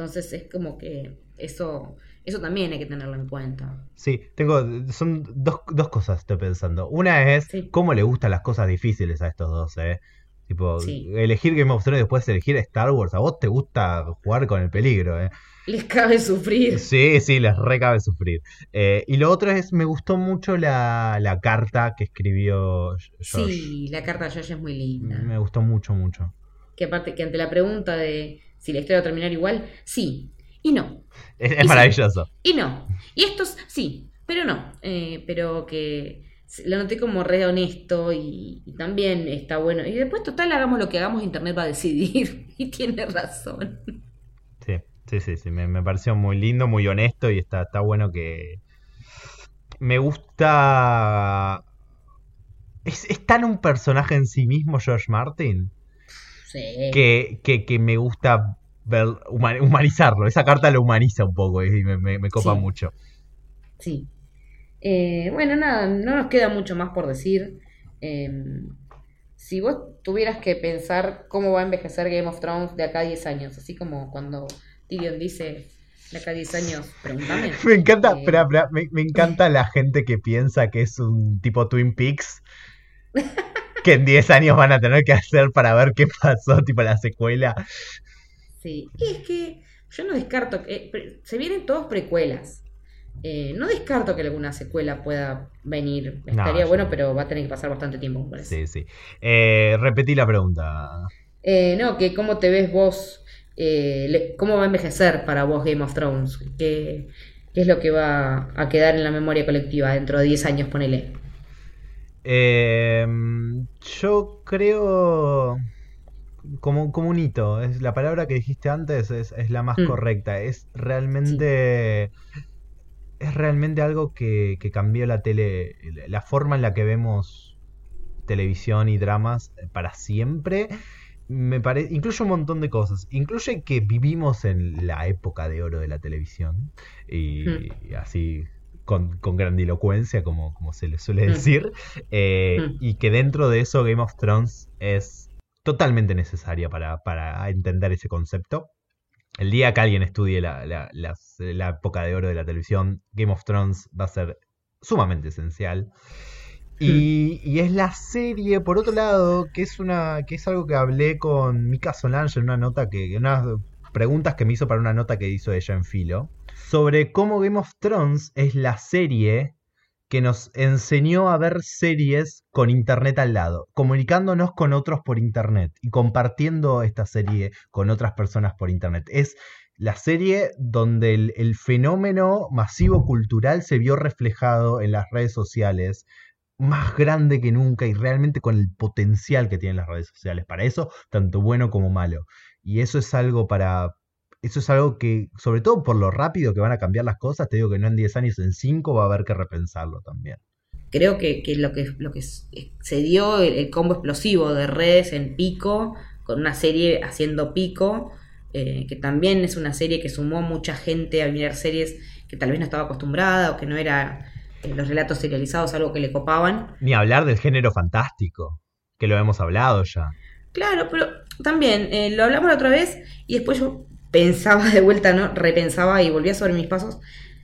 Entonces es como que eso, eso también hay que tenerlo en cuenta. Sí, tengo, son dos, dos cosas estoy pensando. Una es Sí. cómo le gustan las cosas difíciles a estos dos, ¿eh? Tipo, Sí. elegir Game of Thrones y después elegir Star Wars, a vos te gusta jugar con el peligro, ¿eh? Les cabe sufrir. Sí, sí, les recabe sufrir. Eh, y lo otro es, me gustó mucho la, la carta que escribió George. Sí, la carta de George es muy linda. Me gustó mucho, mucho. Que aparte, que ante la pregunta de si la historia va a terminar igual, sí y no. Es, Y sí. maravilloso. Y no. Y estos sí, pero no. Eh, pero que lo noté como re honesto y, y también está bueno. Y después, total, hagamos lo que hagamos, Internet va a decidir. [laughs] y tiene razón. Sí, sí, sí, sí. Me, me pareció muy lindo, muy honesto y está, está bueno que. Me gusta. Es, es tan un personaje en sí mismo, George Martin, Sí. que, que, que me gusta ver, huma- humanizarlo. Esa carta lo humaniza un poco y me, me- me copa Sí. mucho. Sí. Eh, bueno, nada, no nos queda mucho más por decir. Eh, si vos tuvieras que pensar cómo va a envejecer Game of Thrones de acá a 10 años, así como cuando Tyrion dice de acá a 10 años, pregúntame. [laughs] Me encanta, Eh, espera, me, me encanta [laughs] la gente que piensa que es un tipo Twin Peaks. [laughs] Que en 10 años van a tener que hacer para ver qué pasó, tipo la secuela. Sí, y es que yo no descarto que eh, se vienen todos precuelas. Eh, no descarto que alguna secuela pueda venir. Estaría bueno, pero va a tener que pasar bastante tiempo, me. Sí, sí. Eh, repetí la pregunta. No, que cómo te ves vos, le- cómo va a envejecer para vos Game of Thrones, ¿Qué, qué es lo que va a quedar en la memoria colectiva dentro de 10 años, ponele. Eh, yo creo como, como un hito. Es, la palabra que dijiste antes es, es la más Mm. correcta. Es realmente. Es realmente algo que, que cambió la tele. La forma en la que vemos televisión y dramas para siempre. Me parece. Incluye un montón de cosas. Incluye que vivimos en la época de oro de la televisión. Y, Mm. y así. Con, con grandilocuencia, como, como se le suele Mm. decir. Eh, Mm. Y que dentro de eso Game of Thrones es totalmente necesaria para, para entender ese concepto. El día que alguien estudie la, la- las- la época de oro de la televisión, Game of Thrones va a ser sumamente esencial. Y, y es la serie, por otro lado, que es una que es algo que hablé con Mika Solange en una nota que unas preguntas que me hizo para una nota que hizo ella en Filo sobre cómo Game of Thrones es la serie que nos enseñó a ver series con internet al lado, comunicándonos con otros por internet y compartiendo esta serie con otras personas por internet. Es la serie donde el, el fenómeno masivo cultural se vio reflejado en las redes sociales más grande que nunca y realmente con el potencial que tienen las redes sociales para eso, tanto bueno como malo. Y eso es algo para... Eso es algo que, sobre todo por lo rápido que van a cambiar las cosas, te digo que no en 10 años, en 5 va a haber que repensarlo también. Creo que, que lo que lo que se dio, el, el combo explosivo de redes en pico, con una serie haciendo pico, eh, que también es una serie que sumó mucha gente a mirar series que tal vez no estaba acostumbrada o que no era eh, los relatos serializados algo que le copaban. Ni hablar del género fantástico, que lo hemos hablado ya. Claro, pero también eh, lo hablamos la otra vez y después yo pensaba de vuelta, ¿no? Repensaba y volvía sobre mis pasos.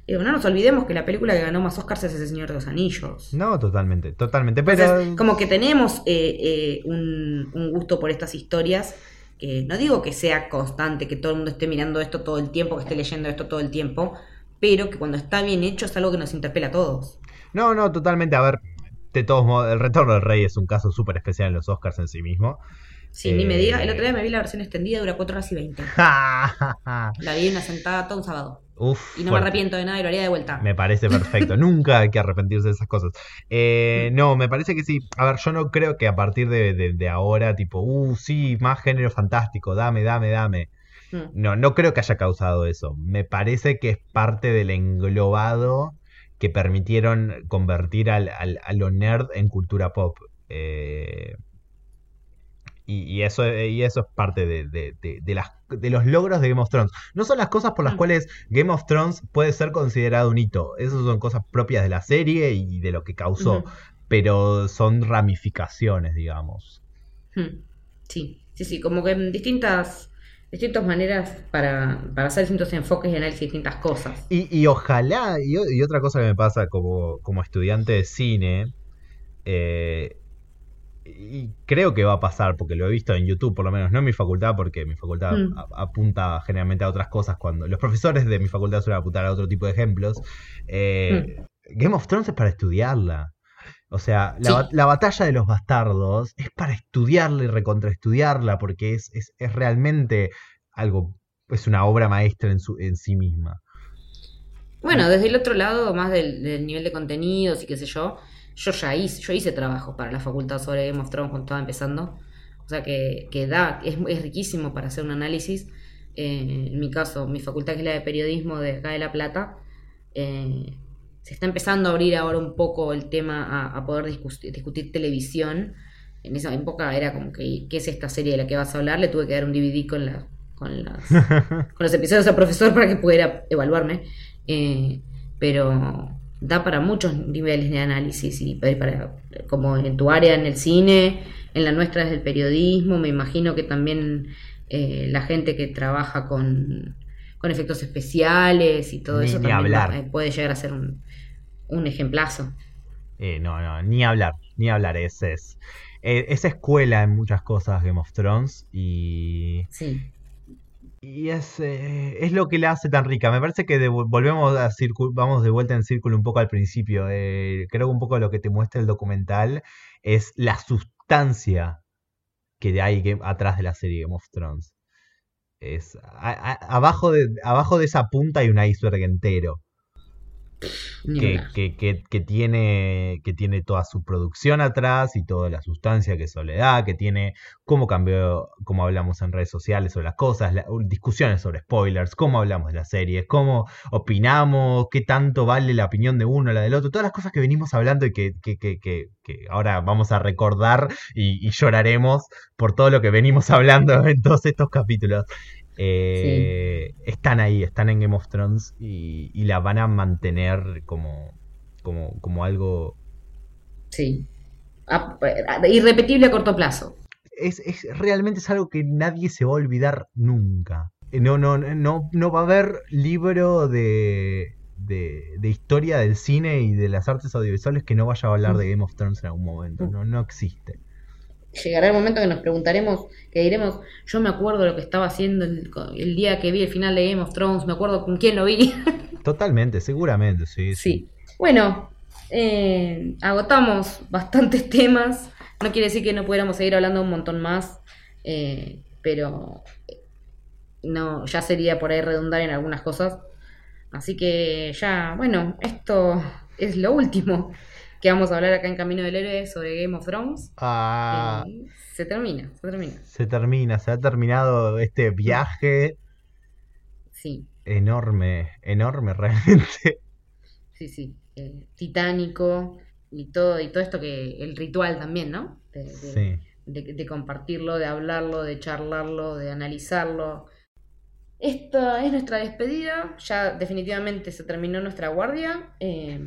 Digo, no nos olvidemos que la película que ganó más Oscars es El Señor de los Anillos. No, totalmente, totalmente. Pero Entonces, como que tenemos eh, eh, un, un gusto por estas historias, que no digo que sea constante, que todo el mundo esté mirando esto todo el tiempo, que esté leyendo esto todo el tiempo, pero que cuando está bien hecho es algo que nos interpela a todos. No, no, totalmente. A ver, de todos modos, El Retorno del Rey es un caso súper especial en los Oscars en sí mismo. Sí, ni me diga, el otro día Eh. me vi la versión extendida, dura 4 horas y 20. [laughs] La vi en una sentada todo un sábado. Uf, Y no me arrepiento de nada y lo haría de vuelta. Me parece perfecto. [laughs] Nunca hay que arrepentirse de esas cosas. Eh, no, me parece que sí. A ver, yo no creo que a partir de, de- de ahora, tipo, uh, sí, más género fantástico, dame, dame, dame. Mm. No, no creo que haya causado eso. Me parece que es parte del englobado que permitieron convertir al, al- a lo nerd en cultura pop. Eh, y, y eso, y eso es parte de, de- de- de las, de los logros de Game of Thrones. No son las cosas por las Mm. cuales Game of Thrones puede ser considerado un hito. Esas son cosas propias de la serie y de lo que causó. Pero son ramificaciones, digamos. Hmm. Sí, sí, sí, como que en distintas, distintas maneras para, para hacer distintos enfoques y análisis de distintas cosas. Y, y ojalá, y otra cosa que me pasa como, como estudiante de cine, eh, y creo que va a pasar, porque lo he visto en YouTube, por lo menos, no en mi facultad, porque mi facultad Mm. a- apunta generalmente a otras cosas, cuando los profesores de mi facultad suelen apuntar a otro tipo de ejemplos. Eh, Game of Thrones es para estudiarla. O sea, la, Sí. la batalla de los bastardos es para estudiarla y recontraestudiarla, porque es, es, es realmente algo, es una obra maestra en, su, en sí misma. Bueno, desde el otro lado, más del, del nivel de contenidos y qué sé yo, yo ya hice, yo hice trabajo para la facultad sobre Game of Thrones cuando estaba empezando. O sea que, que da, es, es riquísimo para hacer un análisis. Eh, en mi caso, mi facultad que es la de periodismo de acá de La Plata, eh, se está empezando a abrir ahora un poco el tema a, a poder discutir, discutir televisión. En esa época era como que, ¿qué es esta serie de la que vas a hablar? Le tuve que dar un DVD con, la, con, las, [laughs] con los episodios al profesor para que pudiera evaluarme. Eh, pero da para muchos niveles de análisis y para, como en tu área en el cine, en la nuestra es el periodismo, me imagino que también eh, la gente que trabaja con, con efectos especiales y todo Ni- eso ni también hablar. eh, puede llegar a ser un, un ejemplazo. Eh, no, no, ni hablar, ni hablar. Es, es, eh, es escuela en muchas cosas Game of Thrones y, Sí. Y es, eh, es lo que la hace tan rica. Me parece que volvemos a vamos de vuelta en círculo un poco al principio. Eh, creo que un poco lo que te muestra el documental es la sustancia que hay que, atrás de la serie Game of Thrones. Es, abajo, de, abajo de esa punta hay un iceberg entero que, que, tiene, que tiene toda su producción atrás y toda la sustancia que eso le da, que tiene cómo cambió, cómo hablamos en redes sociales sobre las cosas, discusiones sobre spoilers, cómo hablamos de las series, cómo opinamos, qué tanto vale la opinión de uno, la del otro, todas las cosas que venimos hablando y que, que, que, que ahora vamos a recordar y, y lloraremos por todo lo que venimos [laughs] hablando en todos estos capítulos. Eh, están ahí, están en Game of Thrones y, la van a mantener como, como, como algo... Sí. irrepetible a corto plazo. Es, es, realmente es algo que nadie se va a olvidar nunca. Eh, no, no, no, no va a haber libro de, de, de, historia del cine y de las artes audiovisuales que no vaya a hablar de Game of Thrones en algún momento. No, no existe llegará el momento que nos preguntaremos, que diremos, yo me acuerdo lo que estaba haciendo el, día que vi el final de Game of Thrones, me acuerdo con quién lo vi. [laughs] Totalmente, seguramente, sí. Sí. Bueno, eh, agotamos bastantes temas. No quiere decir que no pudiéramos seguir hablando un montón más, eh, pero no, ya sería por ahí redundar en algunas cosas. Así que ya, bueno, esto es lo último que vamos a hablar acá en Camino del Héroe sobre Game of Thrones. Ah, eh, se termina, se termina. Se termina, se ha terminado este viaje. Sí. Enorme, enorme realmente. Sí, sí. Eh, titánico y todo, y todo esto que. el ritual también, ¿no? De, sí. de, compartirlo, de hablarlo, de charlarlo, de analizarlo. Esta es nuestra despedida. Ya definitivamente se terminó nuestra guardia. Eh,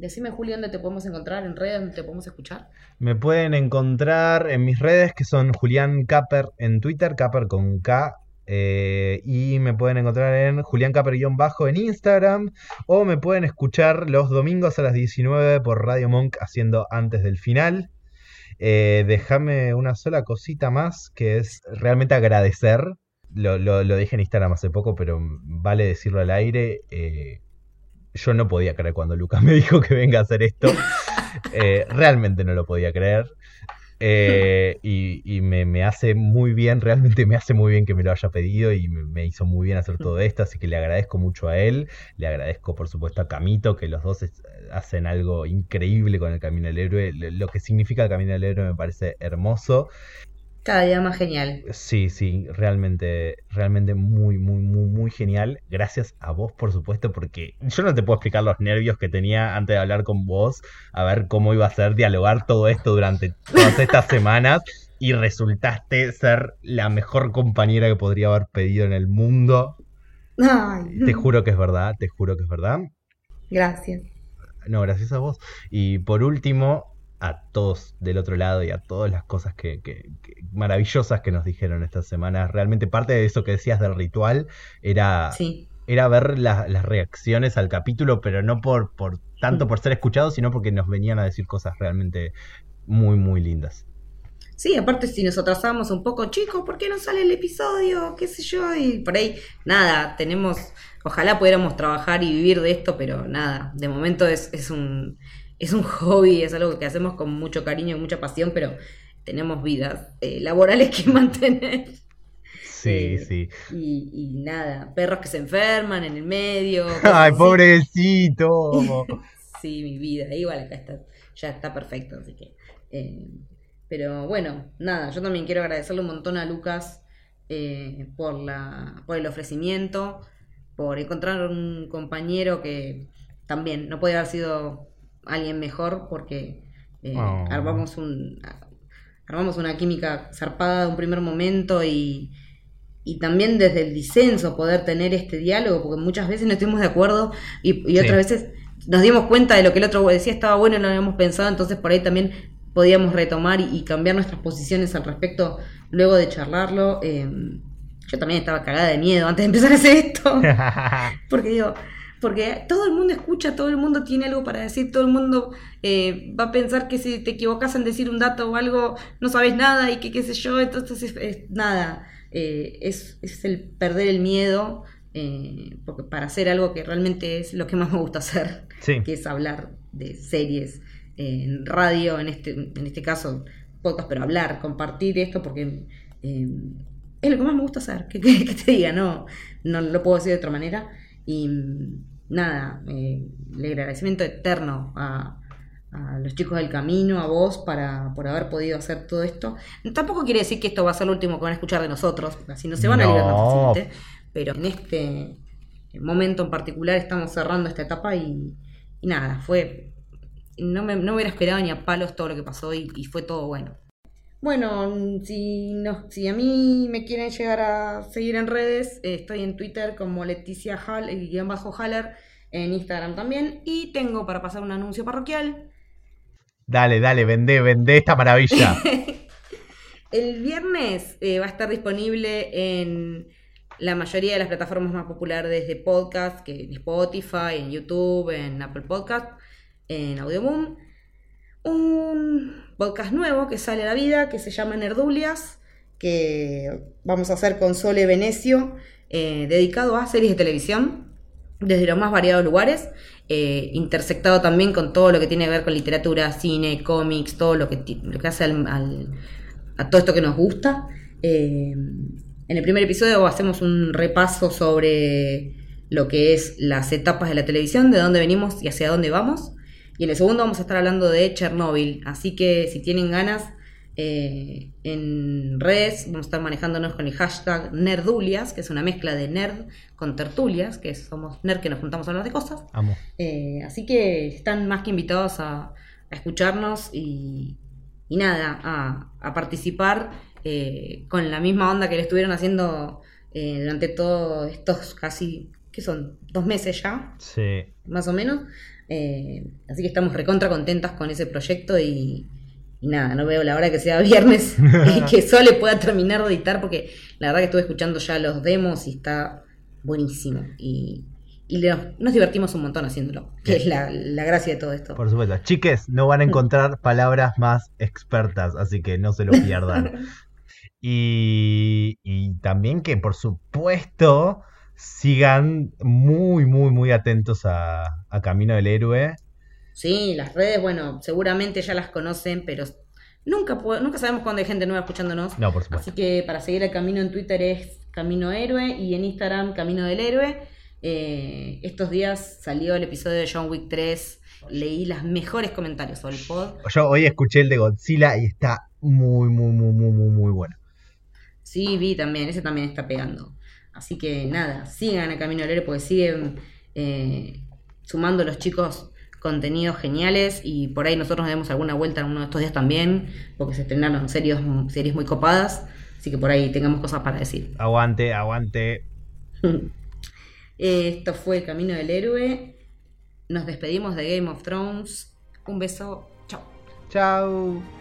Decime, Julio, dónde te podemos encontrar, en redes, dónde te podemos escuchar. Me pueden encontrar en mis redes, que son Julián Caper en Twitter, Caper con K. Eh, y me pueden encontrar en Julián Caper-bajo en Instagram. O me pueden escuchar los domingos a las 19 por Radio Monk haciendo antes del final. Eh, déjame una sola cosita más, que es realmente agradecer. Lo, lo, dije en Instagram hace poco, pero vale decirlo al aire. Eh, yo no podía creer cuando Lucas me dijo que venga a hacer esto. [laughs] Eh, realmente no lo podía creer. Eh, y, me, hace muy bien, realmente me hace muy bien que me lo haya pedido y me, hizo muy bien hacer todo esto, así que le agradezco mucho a él, le agradezco por supuesto a Camito, que los dos hacen algo increíble con el Camino del Héroe, lo que significa el Camino del Héroe me parece hermoso cada día más genial. Sí, sí, realmente, realmente muy, muy, muy, muy genial. Gracias a vos, por supuesto, porque yo no te puedo explicar los nervios que tenía antes de hablar con vos, a ver cómo iba a ser dialogar todo esto durante todas estas semanas. Y resultaste ser la mejor compañera que podría haber pedido en el mundo. Te juro que es verdad, te juro que es verdad. Gracias. No, gracias a vos. Y por último, a todos del otro lado y a todas las cosas que, maravillosas que nos dijeron esta semana. Realmente parte de eso que decías del ritual era, era ver las reacciones al capítulo, pero no por, por tanto por ser escuchados, sino porque nos venían a decir cosas realmente muy, muy lindas. Sí, aparte si nos atrasamos un poco, chicos, ¿por qué no sale el episodio? ¿Qué sé yo? Y por ahí, nada, tenemos, ojalá pudiéramos trabajar y vivir de esto, pero nada, de momento es, es un es un [laughs] hobby, es algo que hacemos con mucho cariño y mucha pasión, pero tenemos vidas eh, laborales que [laughs] mantener. Sí, eh, sí. Y, nada, perros que se enferman en el medio. [laughs] Ay, pobrecito. sí, mi vida. Igual acá está, ya está perfecto, así que. Eh, pero bueno, nada, yo también quiero agradecerle un montón a Lucas por, la, por el ofrecimiento, por encontrar un compañero que también no puede haber sido alguien mejor porque eh, oh. armamos un armamos una química zarpada de un primer momento y, y también desde el disenso poder tener este diálogo, porque muchas veces no estuvimos de acuerdo y, otras veces nos dimos cuenta de lo que el otro decía estaba bueno y no lo habíamos pensado, entonces por ahí también podíamos retomar y, cambiar nuestras posiciones al respecto luego de charlarlo. Eh, yo también estaba cagada de miedo antes de empezar a hacer esto, [laughs] porque digo, porque todo el mundo escucha, todo el mundo tiene algo para decir, todo el mundo eh, va a pensar que si te equivocas en decir un dato o algo, no sabes nada y que qué sé yo, entonces es, nada. eh, es, es, el perder el miedo eh, porque para hacer algo que realmente es lo que más me gusta hacer, que es hablar de series en radio, en este, en este caso podcast, pero hablar, compartir esto, porque eh, es lo que más me gusta hacer, que, [laughs] te diga, no, no lo puedo decir de otra manera. Y nada, eh, el agradecimiento eterno a, los chicos del camino, a vos, para, por haber podido hacer todo esto. Tampoco quiere decir que esto va a ser lo último que van a escuchar de nosotros, porque así no se van a liberar tan fácilmente pero en este momento en particular estamos cerrando esta etapa y, nada, fue. No me, no hubiera esperado ni a palos todo lo que pasó y, fue todo bueno. Bueno, si, no, si a mí me quieren llegar a seguir en redes, estoy en Twitter como Leticia Hall, guion bajo Haller, en Instagram también, y tengo para pasar un anuncio parroquial. Dale, dale, vendé, vendé esta maravilla. [laughs] El viernes eh, va a estar disponible en la mayoría de las plataformas más populares de podcast, que en Spotify, en YouTube, en Apple Podcast, en Audioboom. Un podcast nuevo que sale a la vida, que se llama Nerdulias, que vamos a hacer con Sole Venecio, eh, dedicado a series de televisión, desde los más variados lugares, eh, intersectado también con todo lo que tiene que ver con literatura, cine, cómics, todo lo que, que hace a todo esto que nos gusta. Eh, en el primer episodio hacemos un repaso sobre lo que es las etapas de la televisión, de dónde venimos y hacia dónde vamos. Y en el segundo vamos a estar hablando de Chernobyl. Así que si tienen ganas, eh, en redes vamos a estar manejándonos con el hashtag Nerdulias, que es una mezcla de nerd con tertulias, que somos nerd que nos juntamos a hablar de cosas. Eh, así que están más que invitados a, escucharnos y, nada, a, a participar eh, con la misma onda que le estuvieron haciendo eh, durante todos estos casi, ¿qué son? ¿Dos meses ya? Sí. Más o menos. Eh, así que estamos recontra contentas con ese proyecto y, nada, no veo la hora que sea viernes [laughs] y que Sole pueda terminar de editar porque la verdad que estuve escuchando ya los demos y está buenísimo. Y, nos, divertimos un montón haciéndolo, que es la, la, gracia de todo esto. Por supuesto. Chiques, no van a encontrar [laughs] palabras más expertas, así que no se lo pierdan. [laughs] Y, también que por supuesto sigan muy, muy, muy atentos a, Camino del Héroe. Sí, las redes, bueno, seguramente ya las conocen, pero nunca, nunca sabemos cuándo hay gente nueva escuchándonos. No, por supuesto. Así que para seguir el camino en Twitter es Camino Héroe y en Instagram Camino del Héroe. Eh, estos días salió el episodio de John Wick 3. Leí los mejores comentarios sobre el pod. Yo hoy escuché el de Godzilla y está muy, muy, muy, muy, muy, muy bueno. Sí, vi también, ese también está pegando. Así que nada, sigan el Camino del Héroe porque siguen eh, sumando los chicos contenidos geniales y por ahí nosotros nos demos alguna vuelta en uno de estos días también, porque se estrenaron series, series muy copadas, así que por ahí tengamos cosas para decir. Aguante, aguante. [laughs] Esto fue el Camino del Héroe. Nos despedimos de Game of Thrones. Un beso. Chao. Chao.